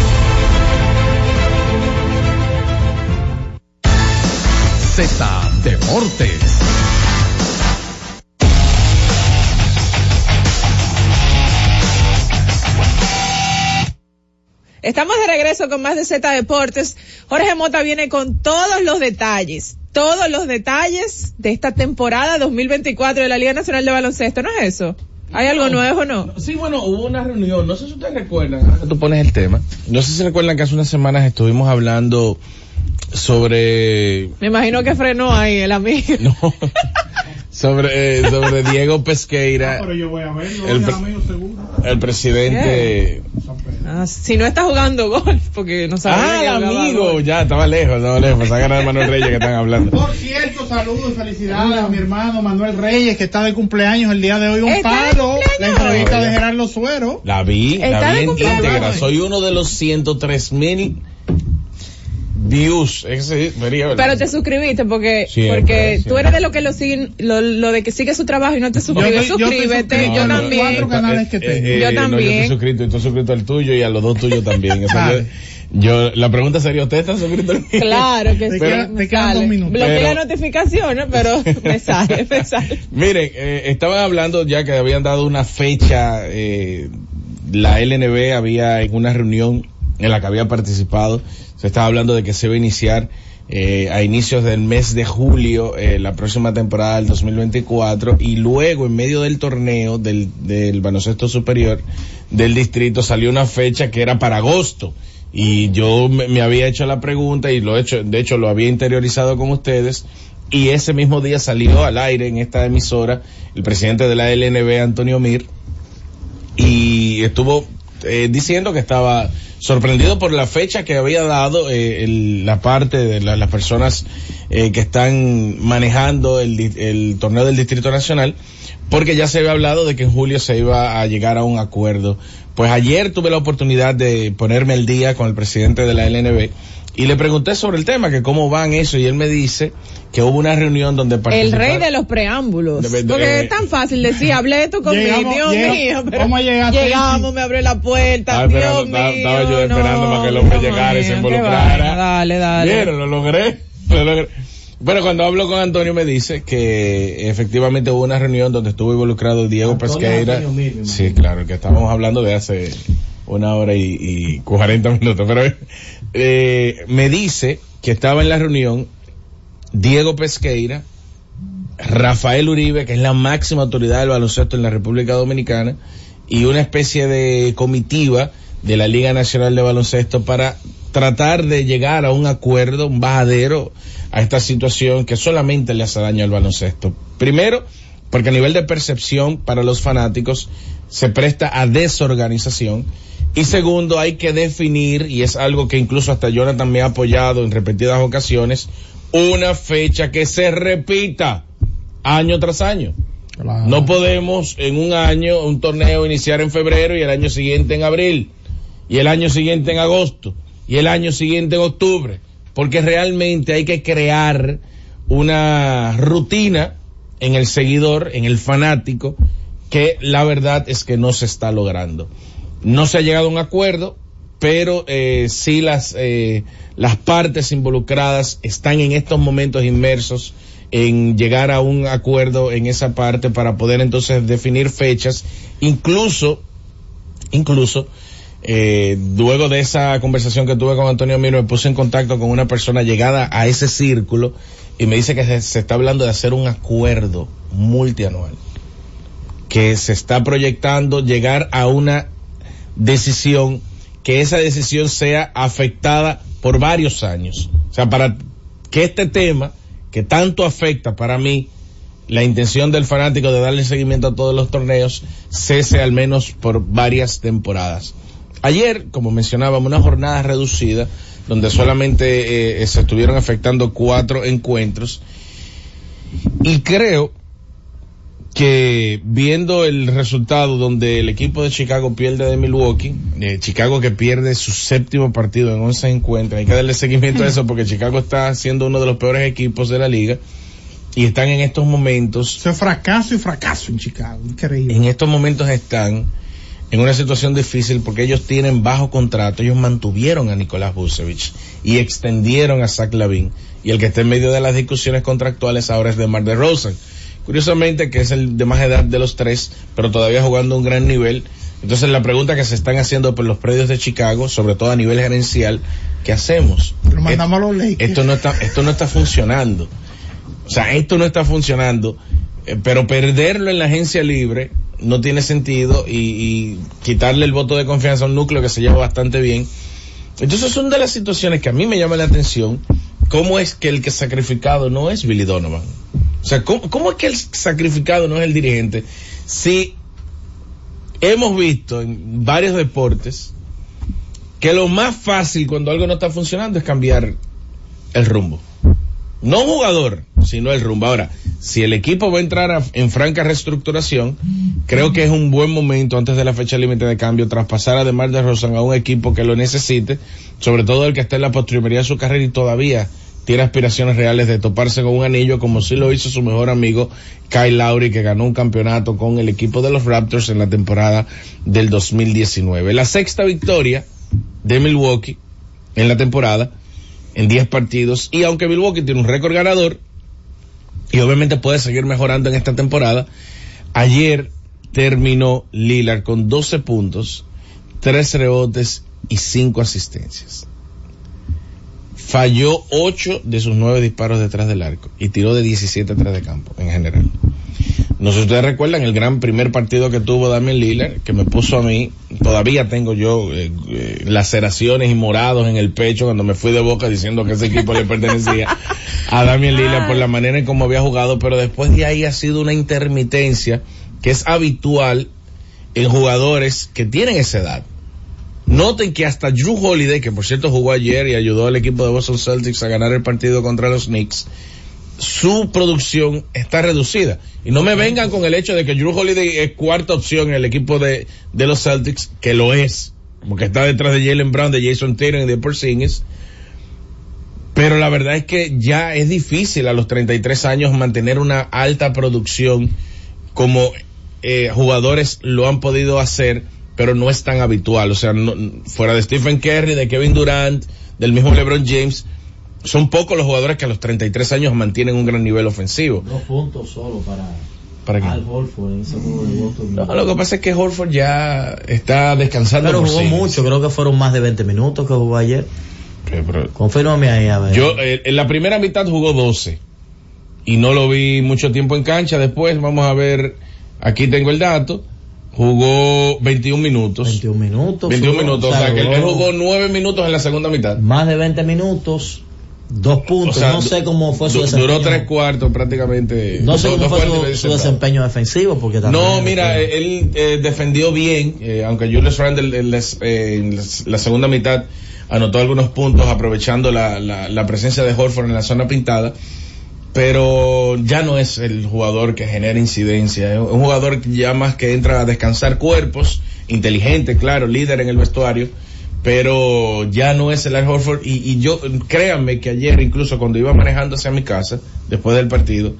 Z Deportes. Estamos de regreso con más de Z Deportes. Jorge Mota viene con todos los detalles, todos los detalles de esta temporada 2024 de la Liga Nacional de Baloncesto, ¿no es eso? ¿Hay algo nuevo o no? Sí, bueno, hubo una reunión, no sé si ustedes recuerdan, ahora que tú pones el tema, no sé si recuerdan que hace unas semanas estuvimos hablando sobre... Me imagino que frenó ahí el amigo. No, sobre, eh, sobre Diego Pesqueira, Pero yo voy a verlo, El el, pre- amigo seguro. el presidente... Ah, si no está jugando golf, porque no sabe. Ah, el amigo, golf. ya, estaba lejos, estaba lejos, sacan a Manuel Reyes que están hablando. Por cierto, saludos y felicidades a mi hermano Manuel Reyes, que está de cumpleaños el día de hoy. Un ¿Está de paro, la entrevista de Gerardo Suero. La vi, la vi en cumpleaños íntegra. Soy uno de los 103 mil views. Ese sería, ¿verdad? Pero te suscribiste porque Siempre, porque tú siempre. eres de lo que lo siguen, lo, lo de que sigue su trabajo y no te suscribes. Yo yo Suscríbete, yo los también. cuatro canales que tengo. Yo No, yo también. estoy suscrito, estoy suscrito al tuyo y a los dos tuyos también. Eso Vale. yo, yo- la pregunta sería, ¿usted está suscrito al? Claro que sí. te quedan dos minutos. Bloquea Pero- notificaciones, pero me sale, me sale. Miren, eh, estaban hablando ya que habían dado una fecha, eh, la LNB había en una reunión en la que había participado, se estaba hablando de que se iba a iniciar eh, a inicios del mes de julio eh, la próxima temporada del 2024 y luego en medio del torneo del, del baloncesto superior del distrito salió una fecha que era para agosto. Y yo me, me había hecho la pregunta y lo he hecho, de hecho lo había interiorizado con ustedes y ese mismo día salió al aire en esta emisora el presidente de la LNB, Antonio Mir, y estuvo eh, diciendo que estaba sorprendido por la fecha que había dado eh, el- la parte de la- las personas eh, que están manejando el, el torneo del Distrito Nacional, porque ya se había hablado de que en julio se iba a llegar a un acuerdo. Pues ayer tuve la oportunidad de ponerme al día con el presidente de la LNB y le pregunté sobre el tema, que cómo van eso, y él me dice que hubo una reunión donde El rey de los preámbulos. De- de- Porque eh, es tan fácil decir, hablé esto conmigo, Llegamos- Dios llega- mío. llegar a llegamos, me abrió la puerta, Estaba Dios esperando- mío. estaba- estaba yo esperando no, para que el hombre llegara y se involucrara. Dale, dale. Vieron, lo logré. Lo logré. Bueno, cuando hablo con Antonio me dice que efectivamente hubo una reunión donde estuvo involucrado Diego Antonio Pesqueira. Antonio mismo. Sí, claro, que estábamos hablando de hace una hora y, y 40 minutos. Pero eh, me dice que estaba en la reunión Diego Pesqueira, Rafael Uribe, que es la máxima autoridad del baloncesto en la República Dominicana, y una especie de comitiva de la Liga Nacional de Baloncesto para tratar de llegar a un acuerdo, un bajadero a esta situación que solamente le hace daño al baloncesto. Primero, porque a nivel de percepción para los fanáticos se presta a desorganización. Y segundo, hay que definir, y es algo que incluso hasta Jonathan me ha apoyado en repetidas ocasiones, una fecha que se repita año tras año. No podemos en un año un torneo iniciar en febrero y el año siguiente en abril, y el año siguiente en agosto, y el año siguiente en octubre, porque realmente hay que crear una rutina en el seguidor, en el fanático, que la verdad es que no se está logrando. No se ha llegado a un acuerdo, pero eh, sí las, eh, las partes involucradas están en estos momentos inmersos en llegar a un acuerdo en esa parte para poder entonces definir fechas, incluso, incluso, eh, luego de esa conversación que tuve con Antonio Miro, me puse en contacto con una persona llegada a ese círculo y me dice que se, se está hablando de hacer un acuerdo multianual, que se está proyectando llegar a una decisión, que esa decisión sea afectada por varios años. O sea, para que este tema, que tanto afecta para mí, la intención del fanático de darle seguimiento a todos los torneos, cese al menos por varias temporadas. Ayer, como mencionábamos, una jornada reducida, donde solamente eh, se estuvieron afectando cuatro encuentros, y creo que viendo el resultado donde el equipo de Chicago pierde de Milwaukee, eh, Chicago que pierde su séptimo partido en 11 encuentros, hay que darle seguimiento a eso porque Chicago está siendo uno de los peores equipos de la liga y están en estos momentos... Fracaso y fracaso en Chicago, increíble. En estos momentos están en una situación difícil porque ellos tienen bajo contrato, ellos mantuvieron a Nicolás Vucevic y extendieron a Zach Lavin y el que está en medio de las discusiones contractuales ahora es de Mar de Rosen. Curiosamente que es el de más edad de los tres, pero todavía jugando a un gran nivel. Entonces la pregunta que se están haciendo por los predios de Chicago, sobre todo a nivel gerencial, ¿qué hacemos? Lo mandamos a los Lakers. Esto no está, esto no está funcionando. O sea, esto no está funcionando, eh, pero perderlo en la agencia libre no tiene sentido y, y quitarle el voto de confianza a un núcleo que se lleva bastante bien. Entonces son de las situaciones que a mí me llama la atención, cómo es que el que sacrificado no es Billy Donovan. O sea, ¿cómo, es que el sacrificado no es el dirigente? Si hemos visto en varios deportes que lo más fácil cuando algo no está funcionando es cambiar el rumbo. No jugador, sino el rumbo. Ahora, si el equipo va a entrar a- en franca reestructuración, creo que es un buen momento antes de la fecha límite de cambio traspasar a Demar de Rosan a un equipo que lo necesite, sobre todo el que está en la postrimería de su carrera y todavía tiene aspiraciones reales de toparse con un anillo como sí lo hizo su mejor amigo Kyle Lowry que ganó un campeonato con el equipo de los Raptors en la temporada del 2019. La sexta victoria de Milwaukee en la temporada en 10 partidos y aunque Milwaukee tiene un récord ganador y obviamente puede seguir mejorando en esta temporada, ayer terminó Lillard con 12 puntos, 3 rebotes y 5 asistencias. Falló 8 de sus 9 disparos detrás del arco y tiró de 17 atrás de campo en general. No sé si ustedes recuerdan el gran primer partido que tuvo Damian Lillard, que me puso a mí, todavía tengo yo eh, eh, laceraciones y morados en el pecho cuando me fui de boca diciendo que ese equipo le pertenecía a Damian Lillard por la manera en cómo había jugado, pero después de ahí ha sido una intermitencia que es habitual en jugadores que tienen esa edad. Noten que hasta Drew Holiday, que por cierto jugó ayer y ayudó al equipo de Boston Celtics a ganar el partido contra los Knicks, su producción está reducida. Y no me vengan con el hecho de que Drew Holiday es cuarta opción en el equipo de, los Celtics, que lo es, porque está detrás de Jalen Brown, de Jason Tatum y de Porzingis. Pero la verdad es que ya es difícil a los 33 años mantener una alta producción como eh, jugadores lo han podido hacer, pero no es tan habitual. O sea, no, fuera de Stephen Curry, de Kevin Durant, del mismo LeBron James, son pocos los jugadores que a los 33 años mantienen un gran nivel ofensivo. Dos puntos solo para, ¿Para qué? Al Horford en ese juego de Boston. No, lo que pasa es que Horford ya está descansando. Pero jugó sí. mucho, creo que fueron más de 20 minutos que jugó ayer. Confírmame ahí, a ver. Yo, eh, en la primera mitad jugó 12 y no lo vi mucho tiempo en cancha. Después, vamos a ver, aquí tengo el dato. Jugó 21 minutos. 21 minutos. 21 jugó, minutos. o O sea, sea, que él jugó jugó 9 minutos en la segunda mitad. Más de 20 minutos, dos puntos. O sea, no sé cómo fue su desempeño. Duró tres cuartos prácticamente. no sé cómo fue su, su desempeño defensivo, porque también. No, mira, eh, él eh, defendió bien, eh, aunque Julius Randle en, las- eh, en la segunda mitad anotó algunos puntos aprovechando la, la, la presencia de Horford en la zona pintada, pero ya no es el jugador que genera incidencia, un jugador ya más que entra a descansar cuerpos, inteligente, claro, líder en el vestuario, pero ya no es el Al Horford y, y yo, créanme que ayer incluso cuando iba manejando hacia mi casa, después del partido,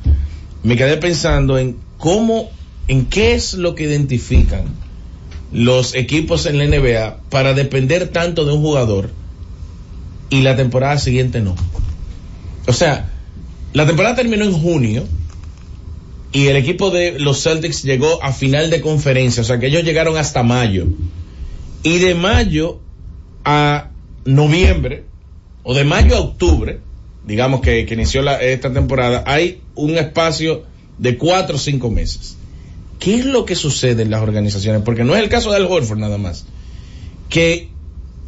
me quedé pensando en cómo, en qué es lo que identifican los equipos en la NBA para depender tanto de un jugador y la temporada siguiente no. O sea, la temporada terminó en junio y el equipo de los Celtics llegó a final de conferencia, o sea que ellos llegaron hasta mayo. Y de mayo a noviembre, o de mayo a octubre, digamos que, que inició esta temporada, hay un espacio de cuatro o cinco meses. ¿Qué es lo que sucede en las organizaciones? Porque no es el caso de Al Horford nada más. Que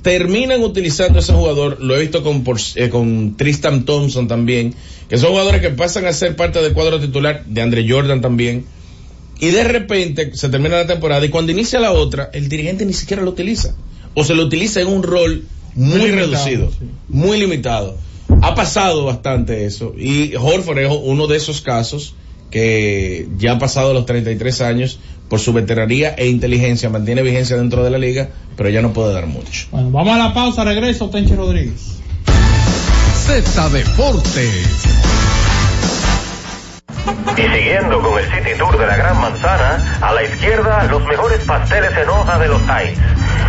terminan utilizando a ese jugador, lo he visto con, eh, con Tristan Thompson también, que son jugadores que pasan a ser parte del cuadro titular, de Andre Jordan también, y de repente se termina la temporada y cuando inicia la otra, el dirigente ni siquiera lo utiliza, o se lo utiliza en un rol muy, Muy limitado, reducido, sí. muy limitado. Ha pasado bastante eso, y Horford es uno de esos casos que ya ha pasado los 33 años, por su veteranía e inteligencia, mantiene vigencia dentro de la liga, pero ya no puede dar mucho. Bueno, vamos a la pausa, regreso, Tenchi Rodríguez. Z Deportes. Y siguiendo con el City Tour de la Gran Manzana, a la izquierda los mejores pasteles en hoja de los Heights.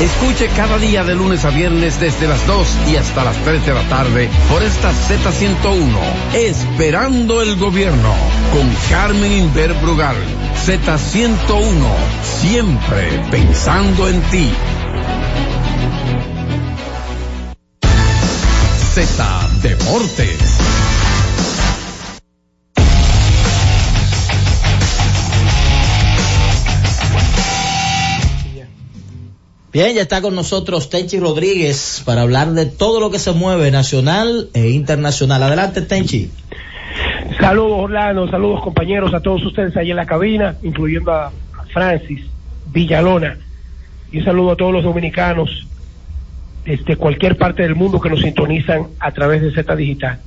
Escuche cada día de lunes a viernes desde las 2 y hasta las 3 de la tarde por esta Z101, Esperando el Gobierno, con Carmen Inver Brugal. Z101, siempre pensando en ti. Z Deportes. Bien, ya está con nosotros Tenchi Rodríguez para hablar de todo lo que se mueve nacional e internacional. Adelante, Tenchi. Saludos Orlando, saludos compañeros a todos ustedes ahí en la cabina, incluyendo a Francis Villalona. Y un saludo a todos los dominicanos desde cualquier parte del mundo que nos sintonizan a través de Z Digital.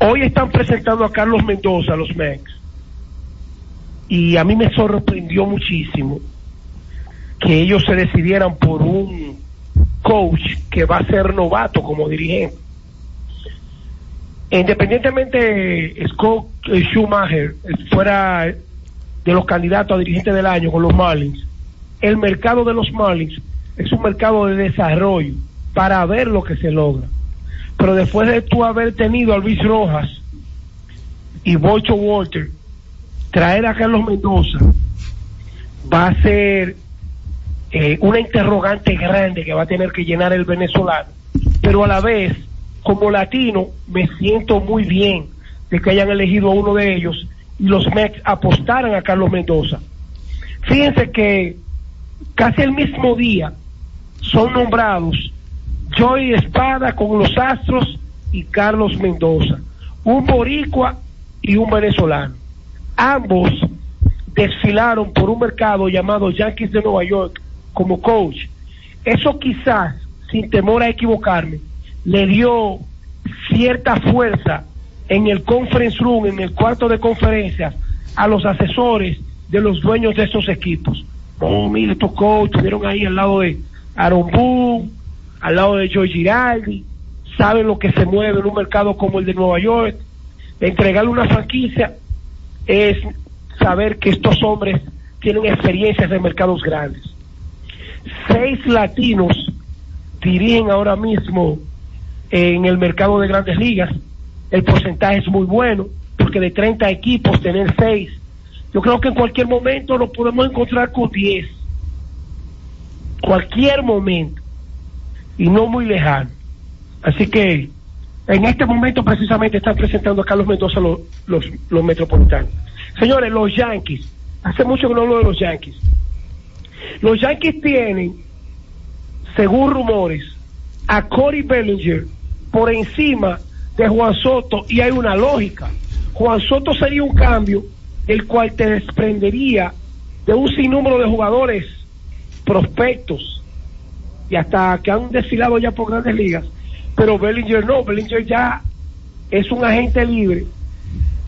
Hoy están presentando a Carlos Mendoza, los Mex. Y a mí me sorprendió muchísimo que ellos se decidieran por un coach que va a ser novato como dirigente. Independientemente Scott Schumacher fuera de los candidatos a dirigente del año con los Marlins, el mercado de los Marlins es un mercado de desarrollo para ver lo que se logra. Pero después de tú haber tenido a Luis Rojas y Bocho Walter, traer a Carlos Mendoza va a ser eh, una interrogante grande que va a tener que llenar el venezolano. Pero a la vez, como latino, me siento muy bien de que hayan elegido a uno de ellos y los Mex apostaran a Carlos Mendoza. Fíjense que casi el mismo día son nombrados Joy Espada con los Astros y Carlos Mendoza, un boricua y un venezolano. Ambos desfilaron por un mercado llamado Yankees de Nueva York como coach. Eso quizás, sin temor a equivocarme, le dio cierta fuerza en el conference room, en el cuarto de conferencias, a los asesores de los dueños de esos equipos. Oh, mire, estos coaches estuvieron ahí al lado de Aaron Boone, al lado de Joe Giraldi, saben lo que se mueve en un mercado como el de Nueva York. Entregarle una franquicia es saber que estos hombres tienen experiencias en mercados grandes. Seis latinos dirigen ahora mismo en el mercado de grandes ligas. El porcentaje es muy bueno, porque de 30 equipos tener seis. Yo creo que en cualquier momento lo podemos encontrar con 10 cualquier momento y no muy lejano. Así que en este momento precisamente están presentando a Carlos Mendoza los, los, los metropolitanos. Señores, los Yankees, hace mucho que no hablo de los Yankees. Los Yankees tienen, según rumores, a Corey Bellinger por encima de Juan Soto y hay una lógica. Juan Soto sería un cambio el cual te desprendería de un sinnúmero de jugadores prospectos y hasta que han desfilado ya por grandes ligas, pero Bellinger no, Bellinger ya es un agente libre.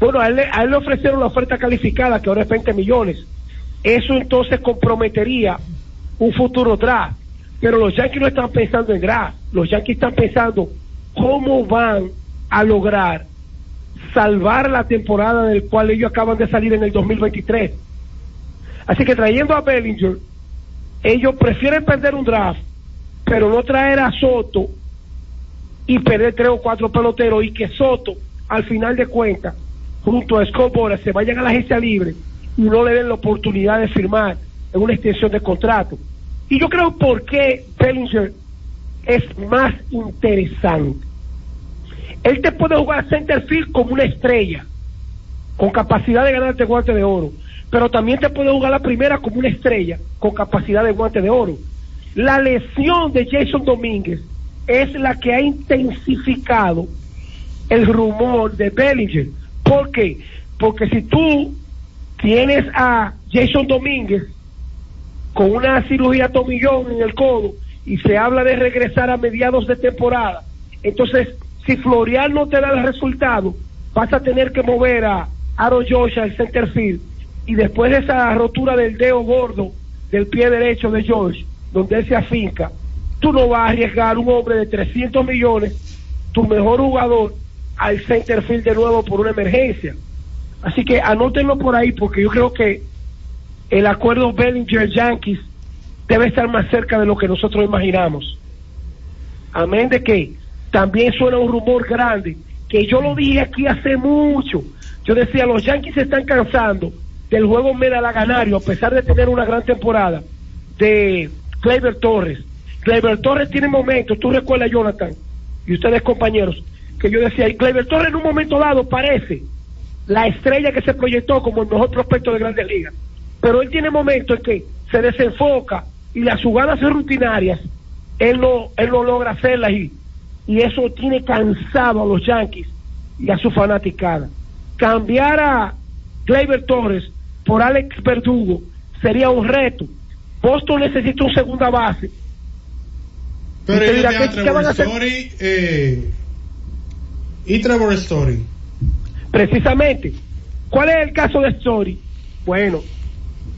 Bueno, a él, a él le ofrecieron la oferta calificada que ahora es 20 millones. Eso entonces comprometería un futuro draft. Pero los Yankees no están pensando en draft. Los Yankees están pensando cómo van a lograr salvar la temporada del cual ellos acaban de salir en el 2023. Así que trayendo a Bellinger, ellos prefieren perder un draft, pero no traer a Soto y perder tres o cuatro peloteros y que Soto, al final de cuentas, junto a Scott Boras, se vayan a la agencia libre no le den la oportunidad de firmar en una extensión de contrato. Y yo creo por qué Bellinger es más interesante. Él te puede jugar center field como una estrella, con capacidad de ganarte guante de oro pero también te puede jugar la primera como una estrella con capacidad de guante de oro. La lesión de Jason Domínguez es la que ha intensificado el rumor de Bellinger. ¿Por qué? Porque si tú tienes a Jason Domínguez con una cirugía tomillón en el codo y se habla de regresar a mediados de temporada, entonces si Florial no te da el resultado, vas a tener que mover a Aaron Josh al center field y después de esa rotura del dedo gordo del pie derecho de George, donde él se afinca, tú no vas a arriesgar un hombre de 300 millones, tu mejor jugador, al center field de nuevo por una emergencia. Así que anótenlo por ahí porque yo creo que el acuerdo Bellinger Yankees debe estar más cerca de lo que nosotros imaginamos. Amén de que también suena un rumor grande, que yo lo dije aquí hace mucho. Yo decía, los Yankees se están cansando del juego medalaganario, a pesar de tener una gran temporada, de Kleiber Torres. Kleiber Torres tiene momentos, tú recuerdas, Jonathan, y ustedes compañeros, que yo decía, y Kleiber Torres en un momento dado parece la estrella que se proyectó como el mejor prospecto de Grandes Ligas. Pero él tiene momentos en que se desenfoca y las jugadas rutinarias, él no, él no logra hacerlas y, y eso tiene cansado a los Yankees y a su fanaticada. Cambiar a Gleyber Torres por Alex Verdugo sería un reto. Boston necesita un segunda base. Pero Usted ellos dirá, tienen a ¿qué- qué Trevor van a hacer? Story eh, y Trevor Story. Precisamente. ¿Cuál es el caso de Story? Bueno,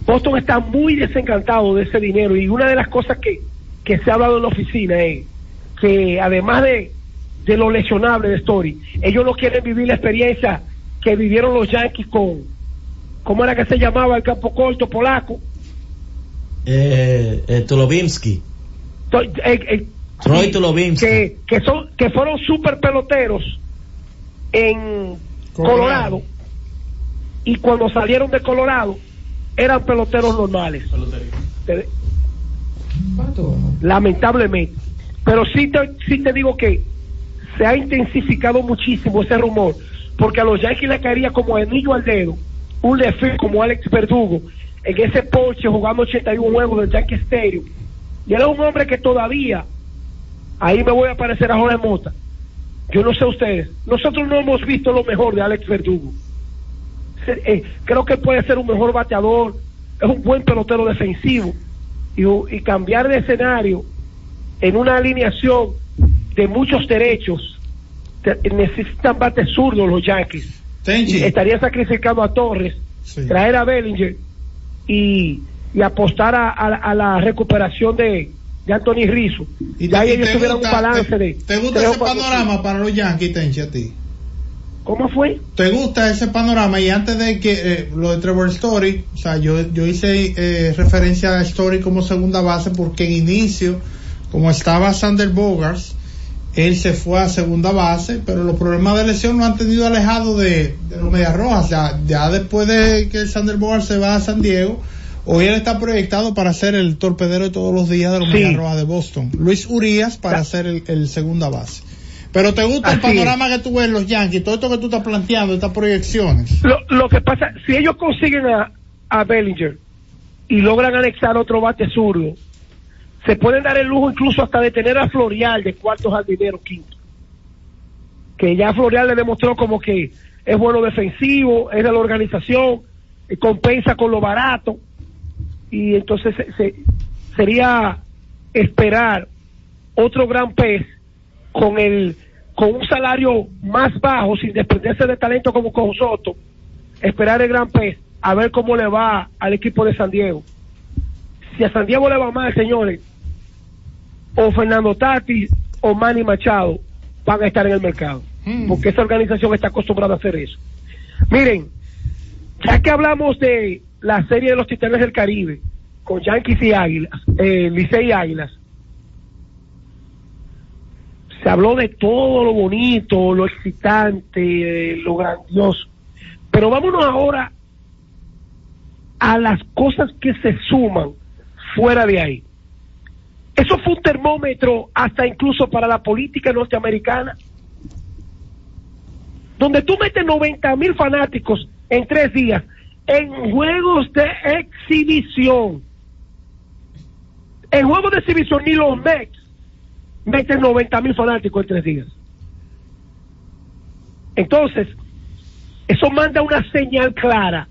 Boston está muy desencantado de ese dinero y una de las cosas que, que se ha hablado en la oficina es que además de, de lo lesionable de Story, ellos no quieren vivir la experiencia que vivieron los Yankees con, ¿cómo era que se llamaba el campo corto polaco? Eh, eh, Tulovinsky. To- eh, eh, Troy Tulovinsky. que, que son que fueron super peloteros en Colorado. Y cuando salieron de Colorado eran peloteros normales. Te- lamentablemente. Pero sí te, sí te digo que se ha intensificado muchísimo ese rumor porque a los Yankees le caería como anillo al dedo un lefil como Alex Verdugo en ese Porsche jugando 81 juegos del Yankee Stadium. Y él es un hombre que todavía ahí me voy a parecer a Jorge Mota yo no sé ustedes. Nosotros no hemos visto lo mejor de Alex Verdugo. Se- eh, creo que puede ser un mejor bateador es un buen pelotero defensivo. Y, y cambiar de escenario en una alineación de muchos derechos te- necesitan bates zurdos los Yankees. Y estarían sacrificando a Torres traer a Bellinger y, y apostar a, a la recuperación de, de Anthony Rizzo Y ya te- ellos te tuvieran un balance te- de ¿Te gusta o ese panorama para los Yankees, Tenchi, a ti? ¿Cómo fue? ¿Te gusta ese panorama? Y antes de que eh, lo de Trevor Story, o sea, yo, yo hice eh, referencia a Story como segunda base porque en inicio, como estaba Sander Bogarts, él se fue a segunda base, pero los problemas de lesión lo han tenido alejado de, de los Medias Rojas. Ya, ya después de que Sander Bogarts se va a San Diego, hoy él está proyectado para ser el torpedero de todos los días de los Sí. Medias Rojas de Boston. Luis Urias para ser el, el segunda base. Pero te gusta el es. panorama que tú ves los Yankees, todo esto que tú estás planteando, estas proyecciones. Lo, lo que pasa, si ellos consiguen a, a Bellinger y logran anexar otro bate zurdo, se pueden dar el lujo incluso hasta de tener a Florial de cuarto jardinero quinto. Que ya Florial le demostró como que es bueno defensivo, es de la organización, compensa con lo barato. Y entonces se- se- sería esperar otro gran pez con el con un salario más bajo sin desprenderse de talento como con Soto esperar el gran pez a ver cómo le va al equipo de San Diego. Si a San Diego le va mal señores o Fernando Tati o Manny Machado van a estar en el mercado porque esa organización está acostumbrada a hacer eso. Miren ya que hablamos de la serie de los Titanes del Caribe con Yankees y Águilas eh, Licey y Águilas se habló de todo lo bonito, lo excitante, eh, lo grandioso. Pero vámonos ahora a las cosas que se suman fuera de ahí. Eso fue un termómetro hasta incluso para la política norteamericana, donde tú metes 90 mil fanáticos en tres días en juegos de exhibición. En juegos de exhibición ni los Mets meten 90 mil fanáticos en tres días. Entonces, eso manda una señal clara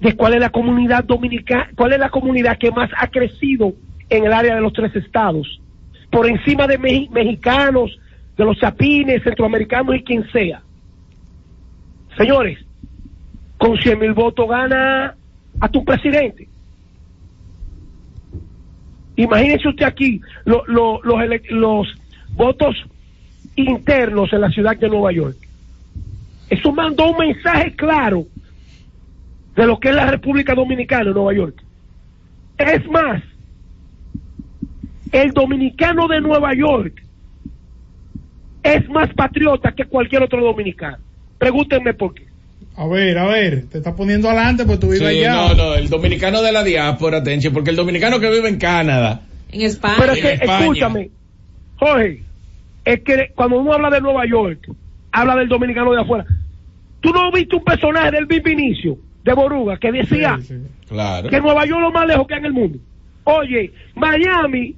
de cuál es la comunidad dominicana, cuál es la comunidad que más ha crecido en el área de los tres estados, por encima de mexicanos, de los chapines, centroamericanos y quien sea. Señores, con 100 mil votos gana a tu presidente. Imagínense usted aquí lo- lo- los, los votos internos en la ciudad de Nueva York. Eso mandó un mensaje claro de lo que es la República Dominicana en Nueva York. Es más, el dominicano de Nueva York es más patriota que cualquier otro dominicano. Pregúntenme por qué. A ver, a ver, te estás poniendo adelante porque tú vives Sí, allá. no, no, el dominicano de la diáspora, Tenchi, porque el dominicano que vive en Canadá. En España. Pero es en que, España. escúchame, Jorge, es que cuando uno habla de Nueva York, habla del dominicano de afuera. ¿Tú no viste un personaje del Big Vinicio, de Boruga, que decía Claro. que Nueva York es lo más lejos que hay en el mundo? Oye, Miami,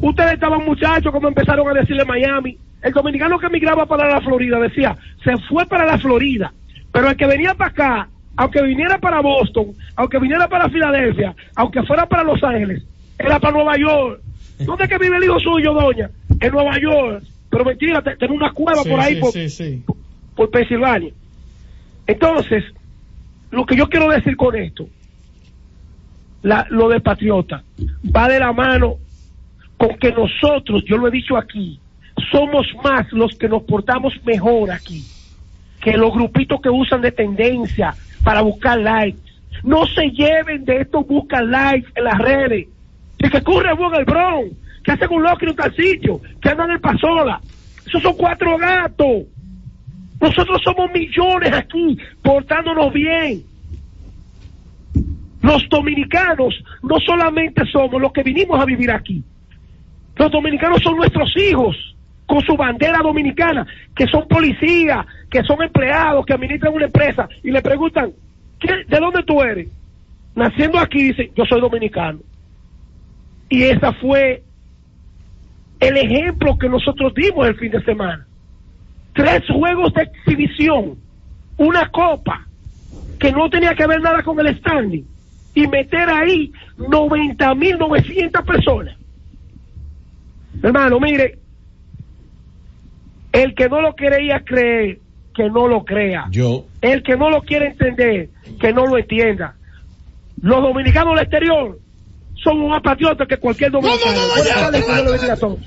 ustedes estaban muchachos como empezaron a decirle Miami, el dominicano que migraba para la Florida decía, se fue para la Florida, pero el que venía para acá, aunque viniera para Boston, aunque viniera para Filadelfia, aunque fuera para Los Ángeles, era para Nueva York. ¿Dónde es que vive el hijo suyo, doña? En Nueva York. Pero mentira, tiene una cueva Sí, por ahí sí, por, sí, por Pensilvania. Entonces, lo que yo quiero decir con esto, la- lo de patriota, va de la mano con que nosotros, yo lo he dicho aquí, somos más los que nos portamos mejor aquí que los grupitos que usan de tendencia para buscar likes. No se lleven de estos buscan likes en las redes. De que corre en el Bronx, que hacen un loco en un tal sitio, que andan en pasola. Esos son cuatro gatos. Nosotros somos millones aquí, portándonos bien. Los dominicanos no solamente somos los que vinimos a vivir aquí. Los dominicanos son nuestros hijos con su bandera dominicana, que son policías, que son empleados, que administran una empresa y le preguntan, ¿qué, ¿de dónde tú eres? Naciendo aquí, dice, yo soy dominicano. Y ese fue el ejemplo que nosotros dimos el fin de semana. Tres juegos de exhibición, una copa que no tenía que ver nada con el standing y meter ahí 90.900 personas. Hermano, mire, el que no lo quería creer, que no lo crea. Yo. El que no lo quiere entender, que no lo entienda. Los dominicanos del exterior somos más patriotas que cualquier dominicano. Bendiga a todos.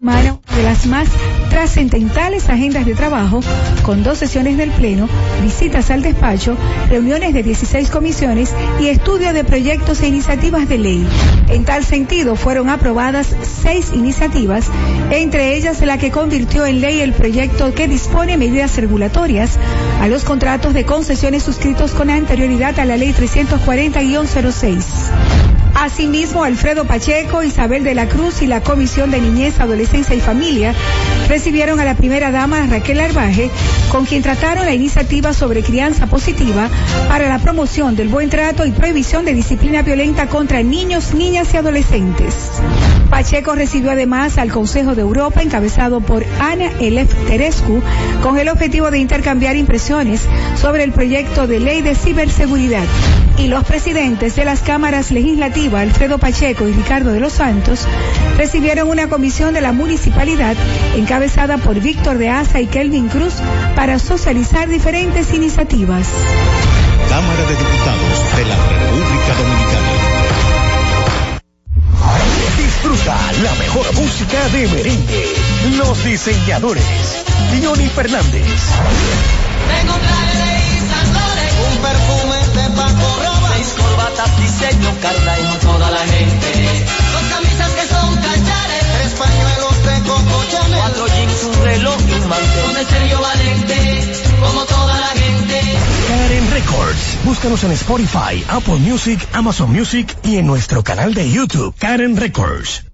Mano de las más trascendentales agendas de trabajo, con dos sesiones del Pleno, visitas al despacho, reuniones de 16 comisiones y estudio de proyectos e iniciativas de ley. En tal sentido, fueron aprobadas seis iniciativas, entre ellas la que convirtió en ley el proyecto que dispone medidas regulatorias a los contratos de concesiones suscritos con anterioridad a la Ley 340-06. Asimismo, Alfredo Pacheco, Isabel de la Cruz y la Comisión de Niñez, Adolescencia y Familia recibieron a la primera dama Raquel Arbaje, con quien trataron la iniciativa sobre crianza positiva para la promoción del buen trato y prohibición de disciplina violenta contra niños, niñas y adolescentes. Pacheco recibió además al Consejo de Europa encabezado por Ana Elef Terescu con el objetivo de intercambiar impresiones sobre el proyecto de ley de ciberseguridad. Y los presidentes de las cámaras legislativas, Alfredo Pacheco y Ricardo de los Santos, recibieron una comisión de la municipalidad encabezada por Víctor de Asa y Kelvin Cruz para socializar diferentes iniciativas. Cámara de Diputados de la República Dominicana. Disfruta la mejor música de merengue. Los diseñadores. Diony Fernández. Tengo traje de Yves Laurent, un perfume de Paco seis corbatas diseño Carla y no toda la gente. Dos camisas que son cachares, tres pañuelos de Coco Chanel, cuatro jeans, un reloj y un mantel. Un Sergio Valente, como toda la gente. Karen Records. Búscanos en Spotify, Apple Music, Amazon Music y en nuestro canal de YouTube, Karen Records.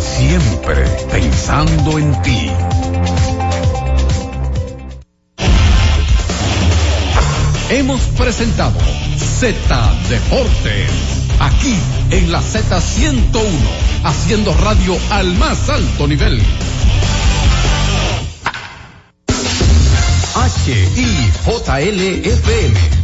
siempre pensando en ti. Hemos presentado Z Deportes, aquí en la Z101, haciendo radio al más alto nivel. y JLFM.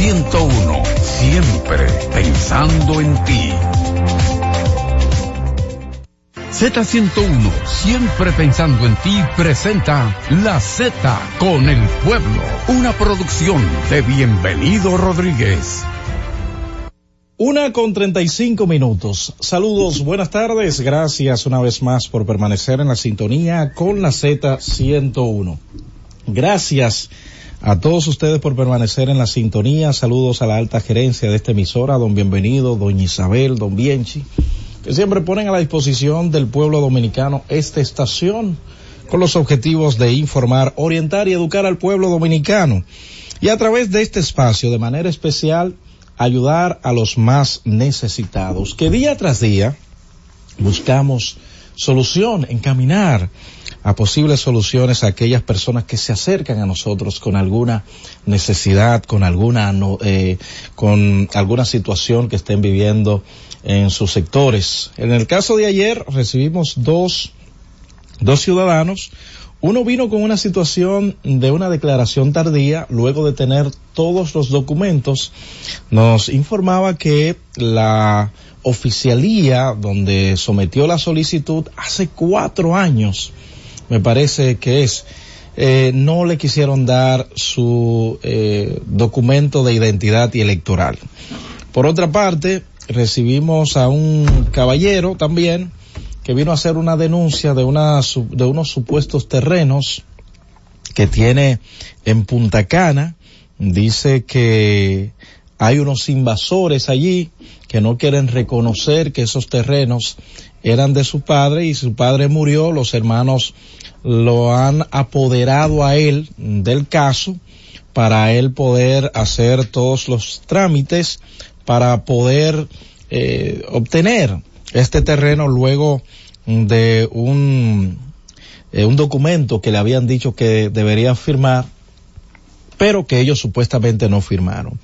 siempre pensando en ti. Z101, siempre pensando en ti, presenta La Z con el pueblo, una producción de Bienvenido Rodríguez. Una con treinta y cinco minutos. Saludos, buenas tardes. Gracias una vez más por permanecer en la sintonía con la Z101. Gracias a todos ustedes por permanecer en la sintonía. Saludos a la alta gerencia de esta emisora, don Bienvenido, doña Isabel, don Bienchi, que siempre ponen a la disposición del pueblo dominicano esta estación con los objetivos de informar, orientar y educar al pueblo dominicano. Y a través de este espacio, de manera especial, ayudar a los más necesitados, que día tras día buscamos solución, encaminar a posibles soluciones a aquellas personas que se acercan a nosotros con alguna necesidad, con alguna, eh, con alguna situación que estén viviendo en sus sectores. En el caso de ayer recibimos dos, dos ciudadanos. Uno vino con una situación de una declaración tardía, luego de tener todos los documentos, nos informaba que la oficialía donde sometió la solicitud hace cuatro años me parece que es, eh, no le quisieron dar su eh, documento de identidad y electoral. Por otra parte, recibimos a un caballero también que vino a hacer una denuncia de, una, de unos supuestos terrenos que tiene en Punta Cana. Dice que hay unos invasores allí que no quieren reconocer que esos terrenos eran de su padre y su padre murió, los hermanos lo han apoderado a él del caso para él poder hacer todos los trámites para poder eh, obtener este terreno luego de un, eh, un documento que le habían dicho que debería firmar pero que ellos supuestamente no firmaron.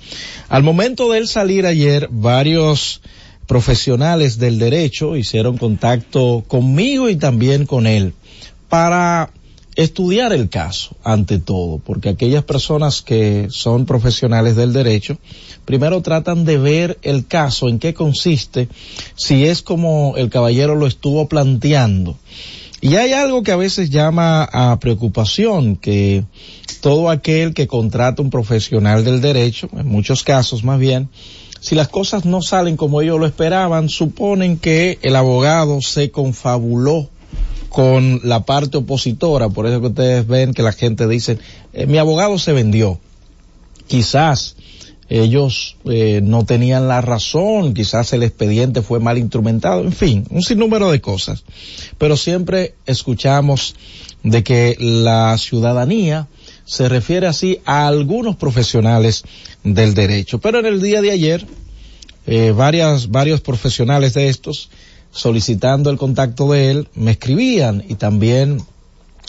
Al momento de él salir ayer, varios profesionales del derecho hicieron contacto conmigo y también con él para estudiar el caso ante todo, porque aquellas personas que son profesionales del derecho, primero tratan de ver el caso, en qué consiste, si es como el caballero lo estuvo planteando. Y hay algo que a veces llama a preocupación, que todo aquel que contrata un profesional del derecho, en muchos casos más bien, si las cosas no salen como ellos lo esperaban, suponen que el abogado se confabuló con la parte opositora, por eso que ustedes ven que la gente dice, eh, mi abogado se vendió. Quizás ellos eh, no tenían la razón, quizás el expediente fue mal instrumentado, en fin, un sinnúmero de cosas. Pero siempre escuchamos de que la ciudadanía se refiere así a algunos profesionales del derecho. Pero en el día de ayer, eh, varias, varios profesionales de estos solicitando el contacto de él, me escribían y también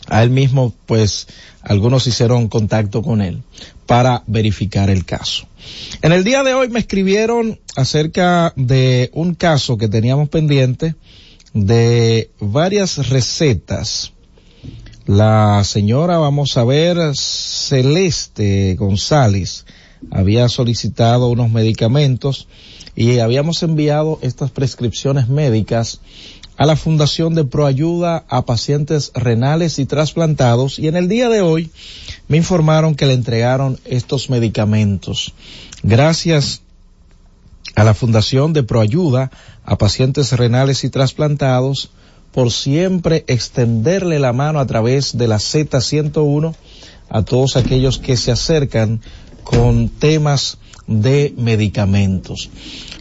a él mismo, pues algunos hicieron contacto con él para verificar el caso. En el día de hoy me escribieron acerca de un caso que teníamos pendiente de varias recetas. La señora, vamos a ver, Celeste González, había solicitado unos medicamentos y habíamos enviado estas prescripciones médicas a la Fundación de Proayuda a pacientes renales y trasplantados y en el día de hoy me informaron que le entregaron estos medicamentos. Gracias a la Fundación de Proayuda a pacientes renales y trasplantados por siempre extenderle la mano a través de la Z101 a todos aquellos que se acercan con temas de medicamentos.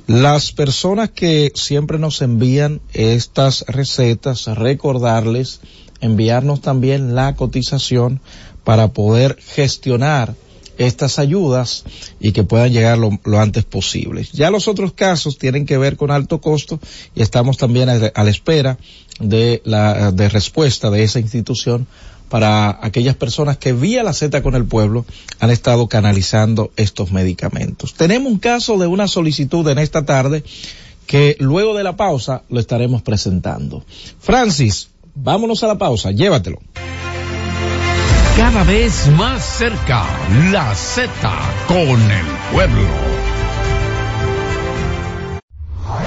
Las personas que siempre nos envían estas recetas, recordarles, enviarnos también la cotización para poder gestionar estas ayudas y que puedan llegar lo, antes posible. Ya los otros casos tienen que ver con alto costo y estamos también a, a la espera de la de respuesta de esa institución para aquellas personas que vía la Z con el pueblo han estado canalizando estos medicamentos. Tenemos un caso de una solicitud en esta tarde que luego de la pausa lo estaremos presentando. Francis, vámonos a la pausa, llévatelo. Cada vez más cerca, la Z con el pueblo.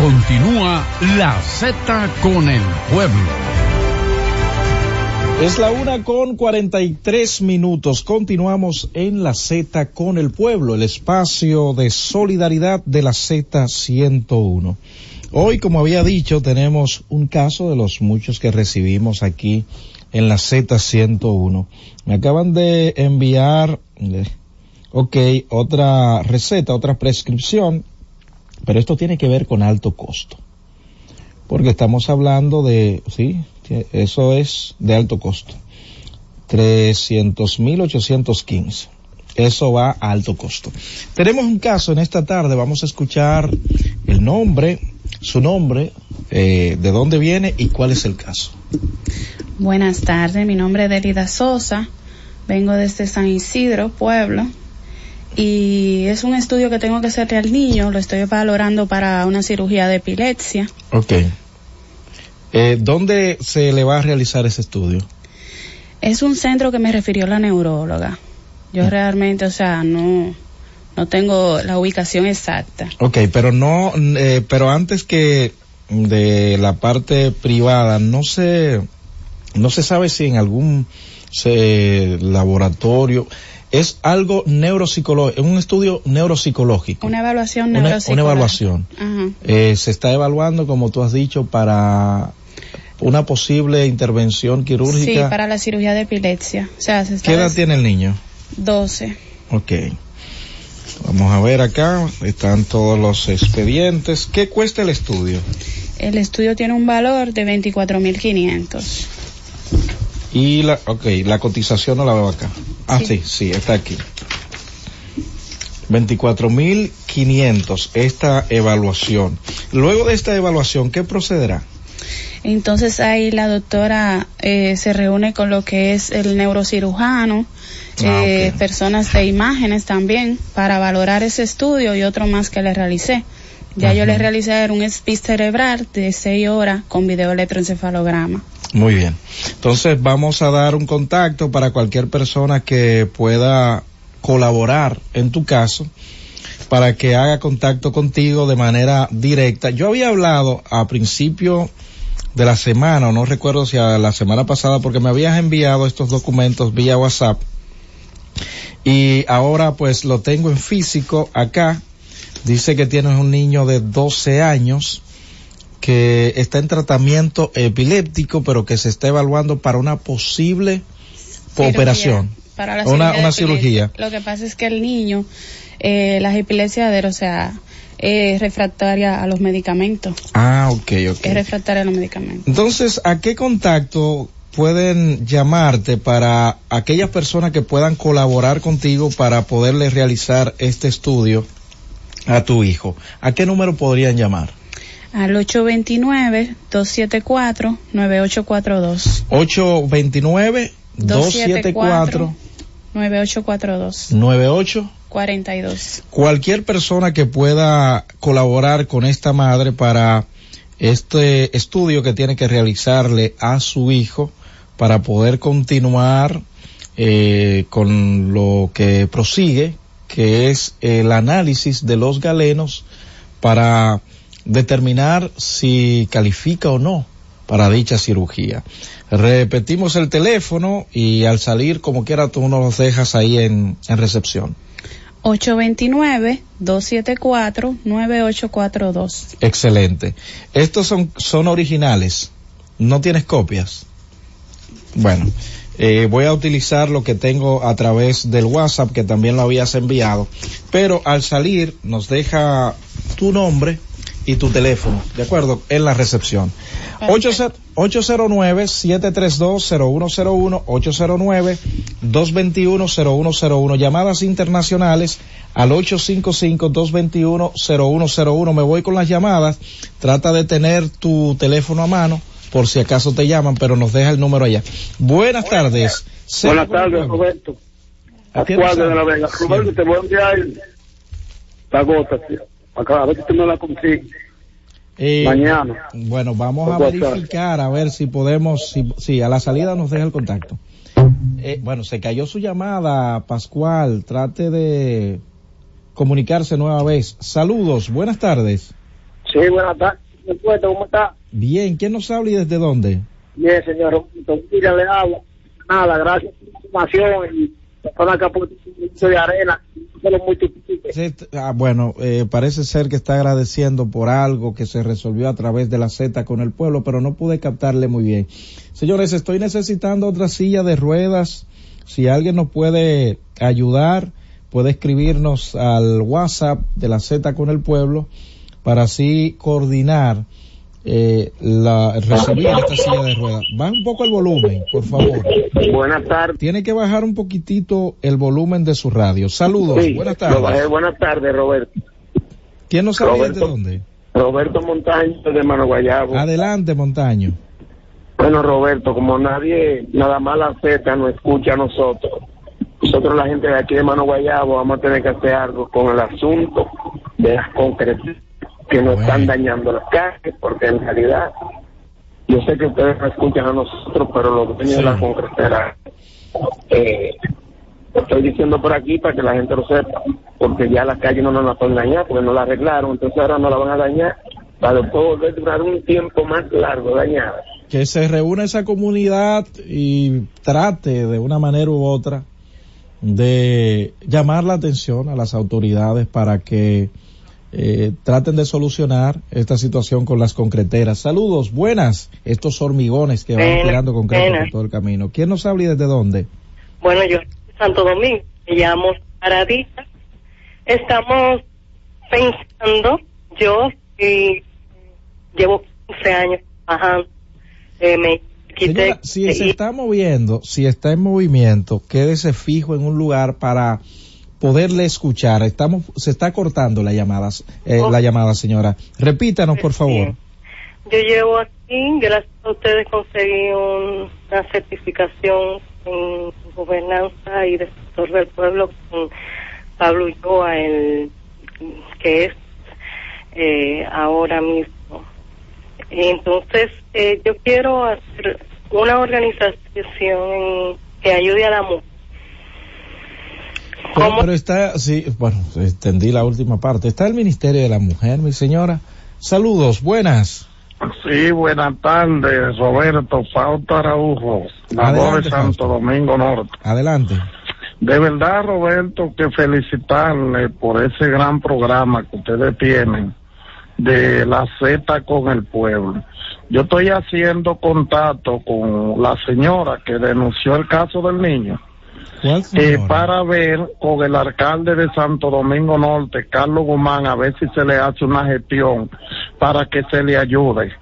continúa la Z con el pueblo. Es la una con 43 minutos. Continuamos en la Z con el pueblo, el espacio de solidaridad de la Z 101. Hoy, como había dicho, tenemos un caso de los muchos que recibimos aquí en la Z 101. Me acaban de enviar, ok, otra receta, otra prescripción pero esto tiene que ver con alto costo. porque estamos hablando de, sí, eso es de alto costo. 300.815. Eso va a alto costo. Tenemos un caso en esta tarde, vamos a escuchar el nombre, su nombre, eh, de dónde viene y cuál es el caso. Buenas tardes, mi nombre es Delida Sosa, vengo desde San Isidro, pueblo, y es un estudio que tengo que hacerle al niño, lo estoy valorando para una cirugía de epilepsia. Ok. Eh, ¿Dónde se le va a realizar ese estudio? Es un centro que me refirió la neuróloga. Yo realmente, o sea, no, no tengo la ubicación exacta. Ok, pero no, eh, pero antes que de la parte privada, no se, no se sabe si en algún se, laboratorio es algo neuropsicológico, un estudio neuropsicológico. Una evaluación neuropsicológica. una evaluación. Ajá. Eh, se está evaluando, como tú has dicho, para una posible intervención Sí, quirúrgica. para la cirugía de epilepsia. O sea, se está ¿Qué edad tiene el niño? 12. Ok. Vamos a ver acá, están todos los expedientes. ¿Qué cuesta el estudio? El estudio tiene un valor de 24.500. Y la, ok, la cotización no la veo acá. Ah, sí, Sí. sí, está aquí. 24.500 esta evaluación. Luego de esta evaluación, ¿qué procederá? Entonces ahí la doctora eh, se reúne con lo que es el neurocirujano, Ah, eh, personas de imágenes también, para valorar ese estudio y otro más que le realicé. Ya yo le realicé un speech cerebral de 6 horas con video electroencefalograma. Muy bien. Entonces vamos a dar un contacto para cualquier persona que pueda colaborar en tu caso para que haga contacto contigo de manera directa. Yo había hablado a principio de la semana, o no recuerdo si a la semana pasada, porque me habías enviado estos documentos vía WhatsApp y ahora pues lo tengo en físico acá. Dice que tienes un niño de 12 años que está en tratamiento epiléptico, pero que se está evaluando para una posible Cirugía, operación. Para la Una- cirugía. Lo que pasa es que el niño, eh, las epilepsias de, o sea, es refractaria a los medicamentos. Ah, ok, ok. Es refractaria a los medicamentos. Entonces, ¿a qué contacto pueden llamarte para aquellas personas que puedan colaborar contigo para poderle realizar este estudio a tu hijo? ¿A qué número podrían llamar? Al 829-274-9842. 829 274 9842. 98 42. cualquier persona que pueda colaborar con esta madre para este estudio que tiene que realizarle a su hijo para poder continuar eh, con lo que prosigue, que es el análisis de los galenos para determinar si califica o no para dicha cirugía. Repetimos el teléfono y al salir, como quiera, tú nos los dejas ahí en, en recepción. 829-274-9842. Excelente. Estos son, son originales. ¿No tienes copias? Bueno, eh, voy a utilizar lo que tengo a través del WhatsApp, que también lo habías enviado. Pero al salir nos deja tu nombre y tu teléfono, ¿de acuerdo? En la recepción. 80 809-732-0101, 809-221-0101, llamadas internacionales al 855-221-0101. Me voy con las llamadas, trata de tener tu teléfono a mano por si acaso te llaman, pero nos deja el número allá. Buenas tardes. Buenas tardes, Roberto. Atiende, Pascual de la Vega. Roberto, te voy a enviar la gota, tío. Acá, a ver si tú me la consigues. Eh, Mañana. Bueno, vamos a verificar a ver si podemos, si, si a la salida nos deja el contacto. Eh, bueno, se cayó su llamada, Pascual. Trate de comunicarse nueva vez. Saludos, buenas tardes. Sí, buenas tardes. ¿Cómo está? Bien, ¿quién nos habla y desde dónde? Bien, señor. Mira, le habla. Nada, gracias por la información y poquito de arena. Ah, bueno, eh, parece ser que está agradeciendo por algo que se resolvió a través de la Z con el pueblo, pero no pude captarle muy bien. Señores, estoy necesitando otra silla de ruedas. Si alguien nos puede ayudar, puede escribirnos al WhatsApp de la Z con el pueblo para así coordinar eh, la recibir esta silla de ruedas. Baja un poco el volumen, por favor. Buenas tardes. Tiene que bajar un poquitito el volumen de su radio. Saludos, Sí, buenas lo bajé. tardes. buenas tardes, Roberto. ¿Quién nos sabe de dónde? Roberto Montaño de Mano Guayabo. Adelante, Montaño. Bueno, Roberto, como nadie, nada más la Z nos escucha a nosotros, nosotros la gente de aquí de Mano Guayabo vamos a tener que hacer algo con el asunto de las concretas que nos están dañando las calles, porque en realidad, yo sé que ustedes nos escuchan a nosotros, pero los dueños de las concreteras, eh, lo estoy diciendo por aquí para que la gente lo sepa, porque ya las calles no nos las pueden dañar, porque no la arreglaron, entonces ahora no la van a dañar, para después volver a durar un tiempo más largo dañada. Que se reúna esa comunidad y trate de una manera u otra de llamar la atención a las autoridades para que eh, traten de solucionar esta situación con las concreteras. Saludos, buenas. Estos hormigones que van tirando concreto por todo el camino. ¿Quién nos habla y desde dónde? Bueno, yo Santo Domingo, me llamo Paradita. Estamos pensando, yo y llevo 15 años trabajando, eh, me quité Señora, si se está moviendo, si está en movimiento, quédese fijo en un lugar para poderle escuchar. Estamos, se está cortando la llamada, eh, la llamada, señora. Repítanos, por favor. Yo llevo aquí, gracias a ustedes conseguí un- una certificación en gobernanza y defensor del pueblo con Pablo Ulloa, el que es eh, ahora mismo. Entonces, eh, yo quiero hacer una organización que ayude a la mujer. Pero, pero está, sí, bueno, entendí la última parte. Está el Ministerio de la Mujer, mi señora. Saludos, buenas. Sí, buenas tardes, Roberto Fausto Araujo, de Santo Domingo Norte. Adelante. De verdad, Roberto, que felicitarle por ese gran programa que ustedes tienen de la Z con el pueblo. Yo estoy haciendo contacto con la señora que denunció el caso del niño. ¿Cuál eh, para ver con el alcalde de Santo Domingo Norte, Carlos Guzmán, a ver si se le hace una gestión para que se le ayude.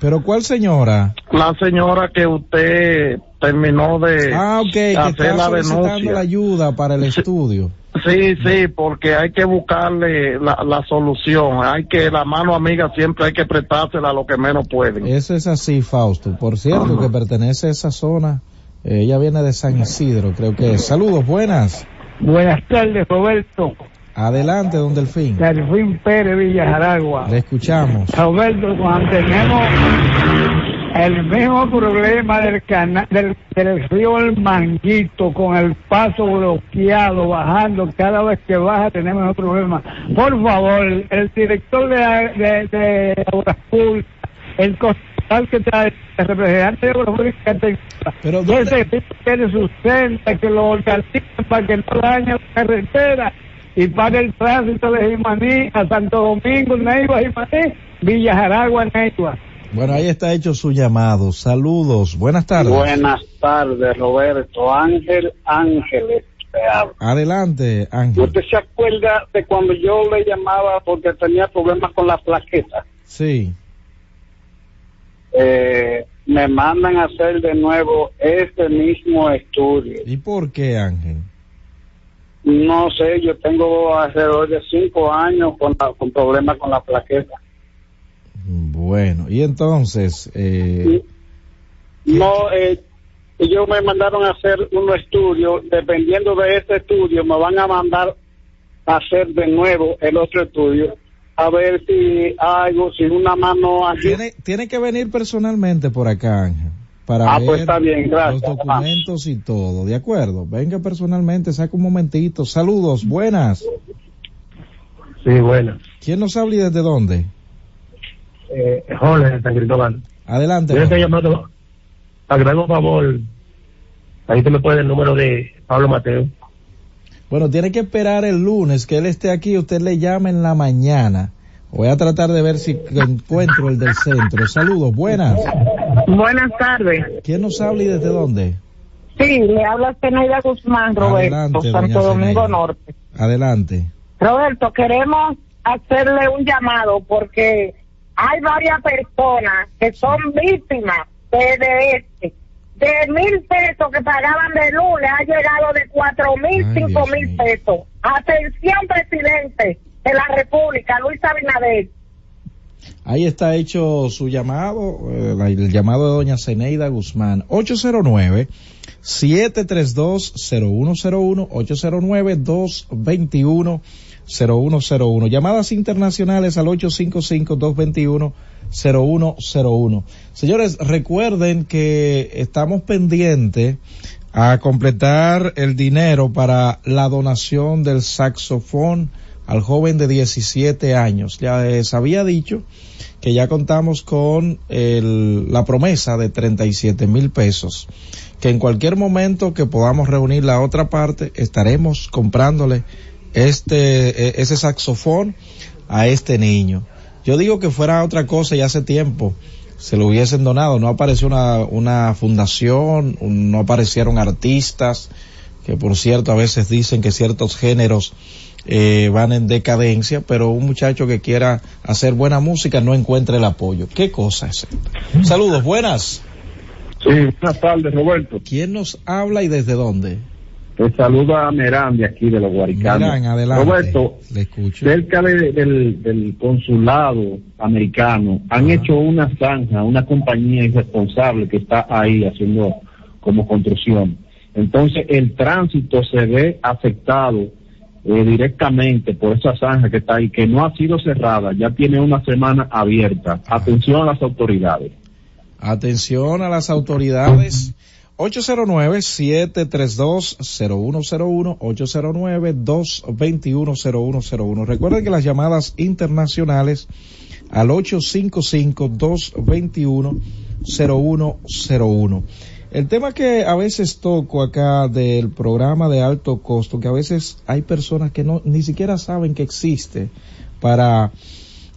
Pero ¿cuál señora? La señora que usted terminó de Ah, ok, que hacer está la denuncia. la ayuda para el estudio. Sí, sí, porque hay que buscarle la, la solución. Hay que, la mano amiga siempre hay que prestársela a lo que menos pueden. Eso es así, Fausto. Por cierto, que pertenece a esa zona. Eh, ella viene de San Isidro, creo que es. Saludos, buenas. Buenas tardes, Roberto. Adelante, don Delfín. Delfín Pérez Villajaragua. Le escuchamos. Roberto, cuando tenemos el mismo problema del, cana del, del río El Manguito con el paso bloqueado, bajando, cada vez que baja tenemos un problema. Por favor, el director de, de, de Obras Públicas, el concejal que está el representante de Públicas, Pero que ese tipo tiene su senda, que lo organicen para que no dañe la carretera y para el tránsito de Jimaní a Santo Domingo, Neiva, Jimaní, Villa Jaragua, Neiva. Bueno, ahí está hecho su llamado. Saludos, buenas tardes. Buenas tardes, Roberto. Ángel Ángeles. Adelante, Ángel. ¿Usted se acuerda de cuando yo le llamaba porque tenía problemas con la plaqueta? Sí. Eh, me mandan a hacer de nuevo este mismo estudio. ¿Y por qué, Ángel? No sé, yo tengo alrededor de cinco años con, la- con problemas con la plaqueta. Bueno, y entonces, eh, No, eh, ellos me mandaron a hacer un estudio, dependiendo de este estudio, me van a mandar a hacer de nuevo el otro estudio, a ver si algo, si una mano aquí. tiene, tiene que venir personalmente por acá, Ángel, para Ah, ver pues está bien, gracias. los documentos y todo, ¿de acuerdo? Venga personalmente, saca un momentito. Saludos, buenas. Sí, bueno. ¿Quién nos habla y desde dónde? Eh, Jorge de San Cristóbal. Adelante. Yo estoy llamando para que me haga un favor. Ahí te me puede el número de Pablo Mateo. Bueno, tiene que esperar el lunes que él esté aquí, usted le llama en la mañana. Voy a tratar de ver si encuentro el del centro. Saludos, buenas. Buenas tardes. ¿Quién nos habla y desde dónde? Sí, le habla Zenaida Guzmán, Roberto, Adelante, Santo Domingo. Norte. Adelante. Roberto, queremos hacerle un llamado porque hay varias personas que son víctimas de este. De mil pesos que pagaban de lunes ha llegado de cuatro mil, cinco mil pesos. Atención, presidente de la República, Luis Abinader. Ahí está hecho su llamado, eh, el llamado de doña Zeneida Guzmán. 809 732-0101, 809-221-0101. Llamadas internacionales al 855-221-0101. Señores, recuerden que estamos pendientes a completar el dinero para la donación del saxofón al joven de 17 años. Ya les había dicho que ya contamos con el- la promesa de 37 mil pesos, que en cualquier momento que podamos reunir la otra parte, estaremos comprándole este, e- ese saxofón a este niño. Yo digo que fuera otra cosa y hace tiempo se lo hubiesen donado, no apareció una, una fundación, un- no aparecieron artistas, que por cierto a veces dicen que ciertos géneros eh, van en decadencia, pero un muchacho que quiera hacer buena música no encuentra el apoyo. ¿Qué cosa es esto? Saludos, buenas. Sí, buenas tardes, Roberto. ¿Quién nos habla y desde dónde? Te saluda a Merán de aquí de los Guaricanos. Merán, adelante. Roberto, Le escucho. cerca de- del, del consulado americano han hecho una zanja, una compañía irresponsable que está ahí haciendo como construcción. Entonces el tránsito se ve afectado eh, directamente por esa zanja que está ahí, que no ha sido cerrada, ya tiene una semana abierta. Atención a las autoridades. Atención a las autoridades. 809-732-0101, 809-221-0101. Recuerden que las llamadas internacionales al 855-221-0101. El tema que a veces toco acá del programa de alto costo, que a veces hay personas que no ni siquiera saben que existe para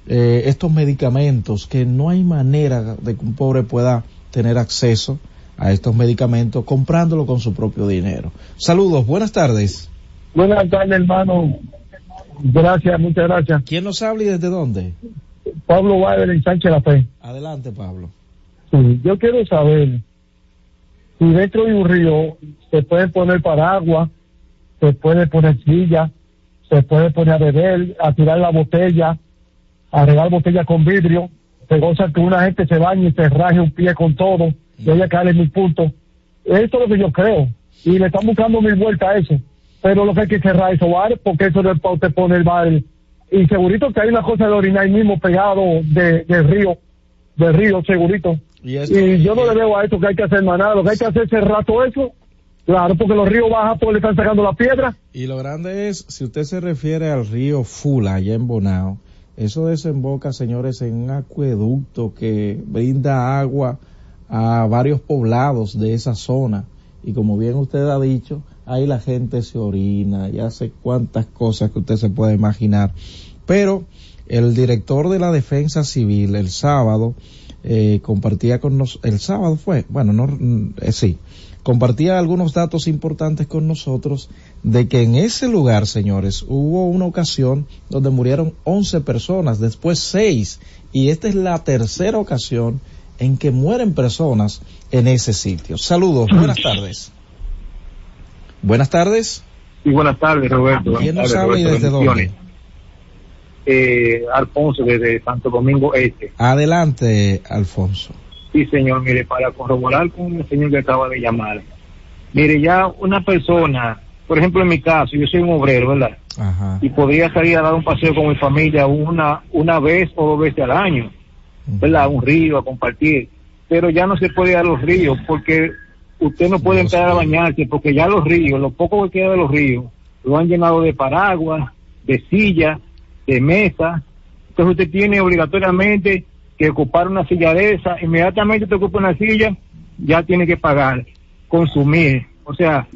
eh, estos medicamentos, que no hay manera de que un pobre pueda tener acceso a estos medicamentos comprándolo con su propio dinero. Saludos, buenas tardes. Buenas tardes, hermano. Gracias, muchas gracias. ¿Quién nos habla y desde dónde? Pablo en Sánchez La Fe. Adelante, Pablo. Sí, yo quiero saber si dentro de un río se puede poner paraguas, se puede poner silla, se puede poner a beber, a tirar la botella, a regar botella con vidrio, se goza que una gente se bañe y se raje un pie con todo, y ella cae en mil puntos. Eso es lo que yo creo, y le están buscando mil vueltas a eso. Pero lo que hay que cerrar esos bares, porque eso no es para usted poner bar. Y segurito que hay una cosa de orinar ahí mismo pegado de, del río, del río, segurito. Y, Y yo no le veo a esto que hay que hacer más nada. Lo que hay que hacer es cerrar todo eso. Claro, porque los ríos bajan porque le están sacando la piedra. Y lo grande es, si usted se refiere al río Fula, allá en Bonao, eso desemboca, señores, en un acueducto que brinda agua a varios poblados de esa zona. Y como bien usted ha dicho, ahí la gente se orina y hace cuantas cosas que usted se puede imaginar. Pero el director de la Defensa Civil el sábado eh, compartía con nosotros, el sábado fue, bueno, no, eh, sí, compartía algunos datos importantes con nosotros de que en ese lugar, señores, hubo una ocasión donde murieron 11 personas, después 6, y esta es la tercera ocasión en que mueren personas en ese sitio. Saludos, buenas tardes. Buenas tardes. Y buenas tardes, Roberto. ¿Quién nos habla y desde dónde? Eh, Alfonso, desde Santo Domingo Este. Adelante, Alfonso. Sí, señor, mire, para corroborar con el señor que acaba de llamar. Mire, ya una persona, por ejemplo, en mi caso, yo soy un obrero, ¿verdad? Ajá. Y podría salir a dar un paseo con mi familia una, una vez o dos veces al año, ¿verdad? A un río, a compartir. Pero ya no se puede ir a los ríos porque usted no puede entrar a bañarse porque ya los ríos, lo poco que queda de los ríos, lo han llenado de paraguas, de sillas, de mesa. Entonces usted tiene obligatoriamente que ocupar una silla de esa. Inmediatamente te ocupa una silla, ya tiene que pagar, consumir. O sea,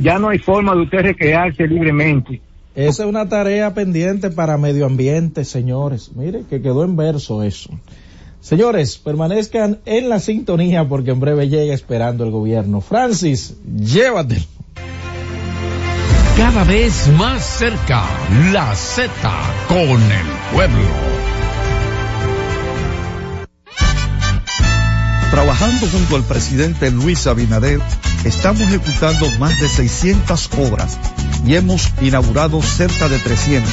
ya no hay forma de usted recrearse libremente. Esa es una tarea pendiente para medio ambiente, señores. Mire, que quedó en verso eso. Señores, permanezcan en la sintonía porque en breve llega esperando el gobierno. Francis, llévatelo. Cada vez más cerca, la Z con el pueblo. Trabajando junto al presidente Luis Abinader, estamos ejecutando más de 600 obras y hemos inaugurado cerca de 300,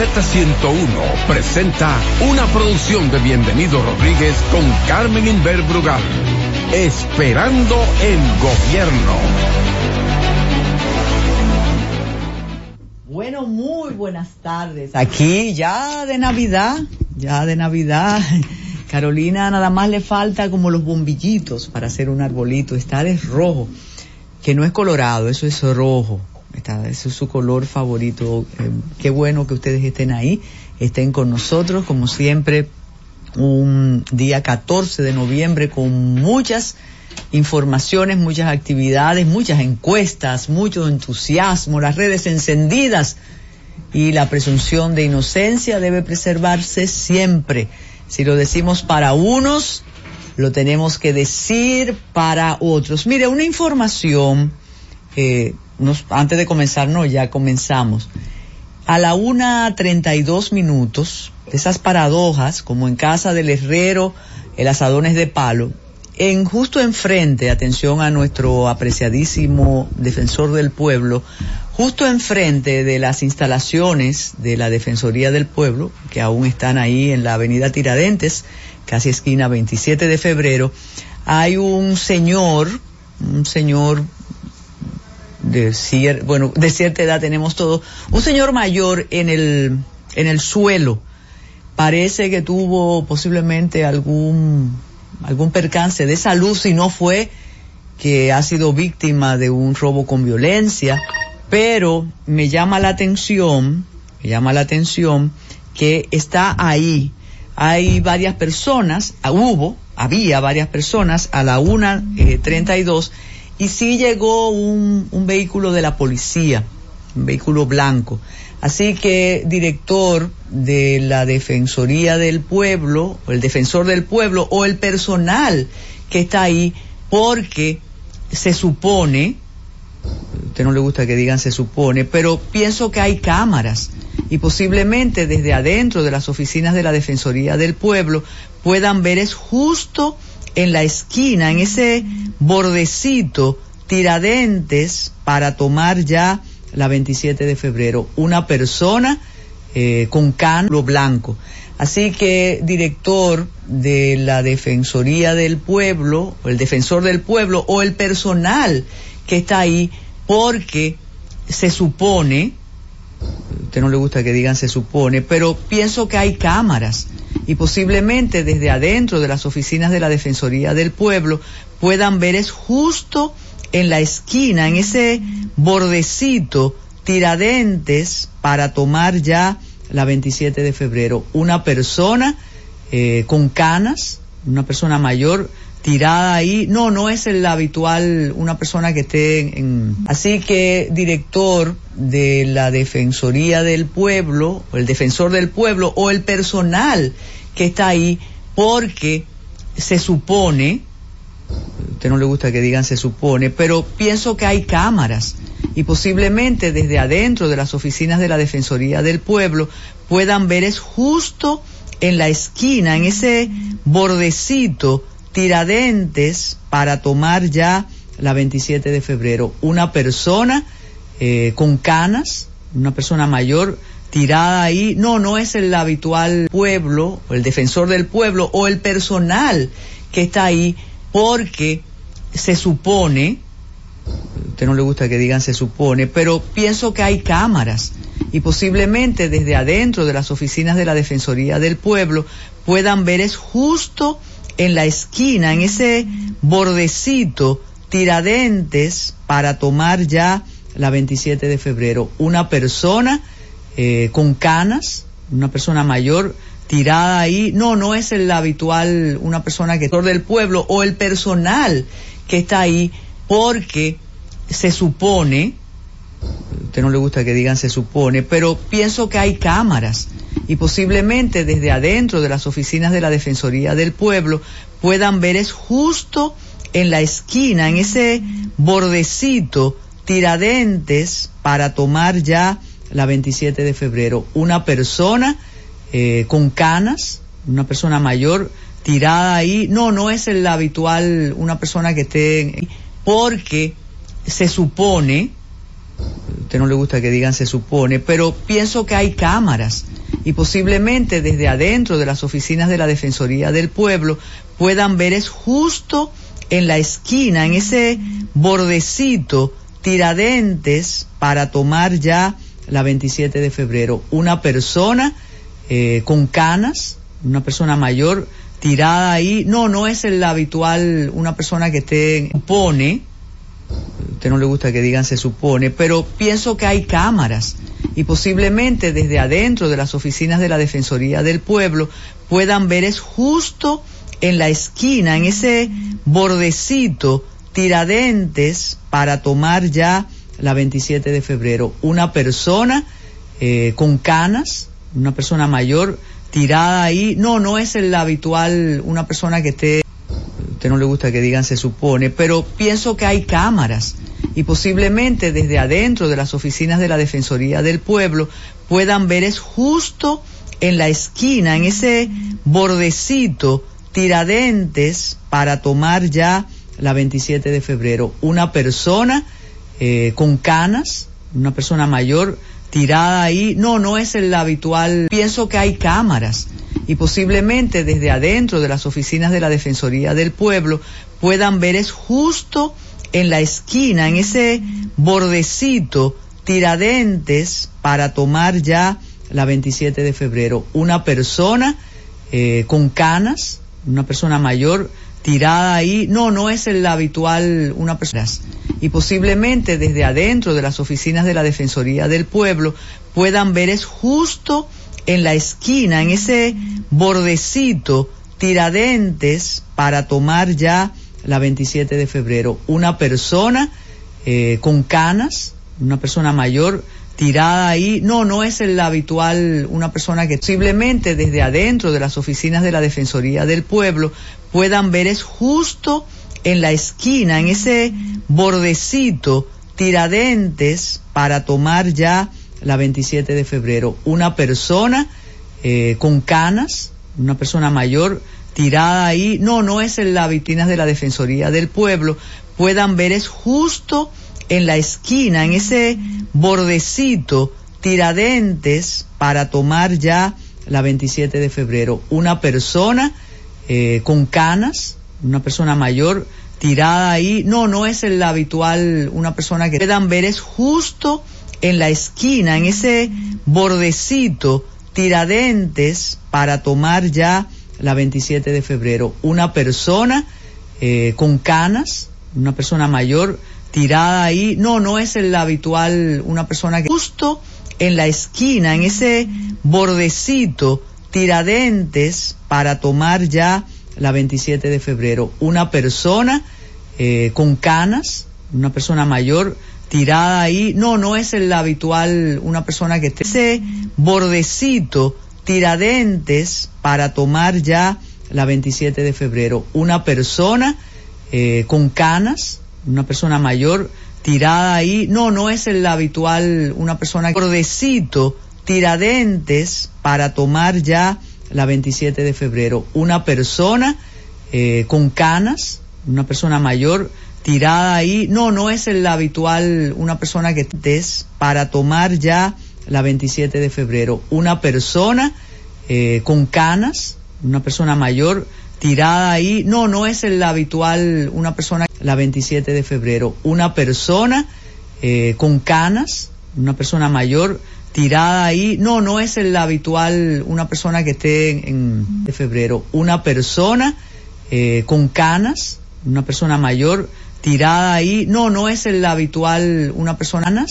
La Z101 presenta una producción de Bienvenido Rodríguez con Carmen Inver Brugal. Esperando el gobierno. Bueno, muy buenas tardes. Aquí ya de Navidad, ya de Navidad. Carolina nada más le falta como los bombillitos para hacer un arbolito. Está de rojo, que no es colorado, eso es rojo. Está, ese es su color favorito. Eh, qué bueno que ustedes estén ahí, estén con nosotros, como siempre, un día 14 de noviembre con muchas informaciones, muchas actividades, muchas encuestas, mucho entusiasmo, las redes encendidas y la presunción de inocencia debe preservarse siempre. Si lo decimos para unos, lo tenemos que decir para otros. Mire, una información eh, antes de comenzar, no, ya comenzamos. A la una treinta y dos minutos, esas paradojas, como en casa del herrero, el asadones de palo, en justo enfrente, atención a nuestro apreciadísimo defensor del pueblo, justo enfrente de las instalaciones de la Defensoría del Pueblo, que aún están ahí en la avenida Tiradentes, casi esquina 27 de febrero, hay un señor, un señor de cier, bueno, de cierta edad tenemos todo, un señor mayor en el, en el suelo, parece que tuvo posiblemente algún, algún percance de salud, si no fue que ha sido víctima de un robo con violencia, pero me llama la atención, me llama la atención que está ahí. Hay varias personas, hubo, había varias personas a la una eh, treinta y sí llegó un, un vehículo de la policía un vehículo blanco. Así que, director de la Defensoría del Pueblo, o el defensor del pueblo, o el personal que está ahí, porque se supone, a usted no le gusta que digan se supone, pero pienso que hay cámaras y posiblemente desde adentro de las oficinas de la Defensoría del Pueblo puedan ver es justo en la esquina, en ese bordecito, tiradentes para tomar ya la 27 de febrero, una persona eh, con cano blanco. Así que, director de la Defensoría del Pueblo, o el defensor del pueblo, o el personal que está ahí, porque se supone, usted no le gusta que digan se supone, pero pienso que hay cámaras y posiblemente desde adentro de las oficinas de la Defensoría del Pueblo puedan ver es justo en la esquina, en ese bordecito, tiradentes para tomar ya la 27 de febrero. Una persona eh, con canas, una persona mayor tirada ahí. No, no es el habitual, una persona que esté en... Así que, director de la Defensoría del Pueblo, o el defensor del pueblo, o el personal que está ahí, porque se supone, a usted no le gusta que digan se supone, pero pienso que hay cámaras y posiblemente desde adentro de las oficinas de la Defensoría del Pueblo puedan ver es justo en la esquina, en ese bordecito, tiradentes para tomar ya la 27 de febrero. Una persona eh, con canas, una persona mayor tirada ahí. No, no es el habitual pueblo, o el defensor del pueblo, o el personal que está ahí, porque se supone, a usted no le gusta que digan se supone, pero pienso que hay cámaras y posiblemente desde adentro de las oficinas de la Defensoría del Pueblo puedan ver es justo en la esquina, en ese bordecito, tiradentes para tomar ya la 27 de febrero. Una persona eh, con canas, una persona mayor tirada ahí. No, no es el habitual, una persona que del pueblo o el personal que está ahí porque se supone, usted no le gusta que digan se supone, pero pienso que hay cámaras y posiblemente desde adentro de las oficinas de la Defensoría del Pueblo puedan ver es justo en la esquina, en ese bordecito, tiradentes para tomar ya la 27 de febrero. Una persona eh, con canas, una persona mayor tirada ahí. No, no es el habitual, una persona que esté, porque se supone, usted no le gusta que digan se supone, pero pienso que hay cámaras y posiblemente desde adentro de las oficinas de la Defensoría del Pueblo puedan ver es justo en la esquina, en ese bordecito, tiradentes para tomar ya la 27 de febrero. Una persona eh, con canas, una persona mayor tirada ahí. No, no es el habitual, una persona que supone, a usted no le gusta que digan se supone, pero pienso que hay cámaras y posiblemente desde adentro de las oficinas de la Defensoría del Pueblo puedan ver es justo en la esquina, en ese bordecito, tiradentes para tomar ya la 27 de febrero. Una persona eh, con canas, una persona mayor tirada ahí. No, no es el habitual, una persona que esté, usted no le gusta que digan se supone, pero pienso que hay cámaras y posiblemente desde adentro de las oficinas de la Defensoría del Pueblo puedan ver es justo en la esquina, en ese bordecito, tiradentes para tomar ya la 27 de febrero. Una persona eh, con canas, una persona mayor tirada ahí. No, no es el habitual. Pienso que hay cámaras y posiblemente desde adentro de las oficinas de la Defensoría del Pueblo puedan ver es justo en la esquina, en ese bordecito, tiradentes para tomar ya la 27 de febrero. Una persona eh, con canas, una persona mayor tirada ahí. No, no es el habitual, una persona. Y posiblemente desde adentro de las oficinas de la Defensoría del Pueblo puedan ver es justo en la esquina, en ese bordecito, tiradentes para tomar ya la 27 de febrero. Una persona eh, con canas, una persona mayor tirada ahí. No, no es el habitual una persona que posiblemente desde adentro de las oficinas de la Defensoría del Pueblo puedan ver es justo en la esquina, en ese bordecito tiradentes para tomar ya la 27 de febrero. Una persona eh, con canas, una persona mayor tirada ahí. No, no es en las vitrinas de la Defensoría del Pueblo. Puedan ver es justo en la esquina, en ese bordecito tiradentes para tomar ya la 27 de febrero. Una persona eh, con canas, una persona mayor tirada ahí. No, no es el habitual, una persona que puedan ver es justo en la esquina, en ese bordecito tiradentes para tomar ya la 27 de febrero. Una persona eh, con canas, una persona mayor tirada ahí. No, no es el habitual, una persona que justo en la esquina, en ese bordecito tiradentes para tomar ya la 27 de febrero. Una persona eh, con canas, una persona mayor tirada ahí. No, no es el habitual, una persona que esté ese bordecito tiradentes para tomar ya la 27 de febrero. Una persona eh, con canas, una persona mayor tirada ahí. No, no es el habitual, una persona bordecito tiradentes para tomar ya la 27 de febrero. Una persona eh, con canas, una persona mayor tirada ahí. No, no es el habitual, una persona que es para tomar ya la 27 de febrero. Una persona eh, con canas, una persona mayor tirada ahí. No, no es el habitual, una persona la 27 de febrero. Una persona eh, con canas, una persona mayor tirada ahí. No, no es el habitual, una persona que esté en, de febrero. Una persona eh, con canas, una persona mayor tirada ahí. No, no es el habitual, una persona,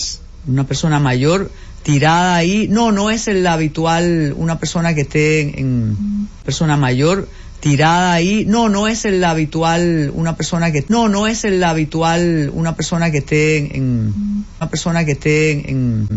una persona mayor tirada ahí. No, no es el habitual, una persona que esté en, persona mayor tirada ahí. No, no es el habitual, una persona que, no, no es el habitual, una persona que esté en, una persona que esté en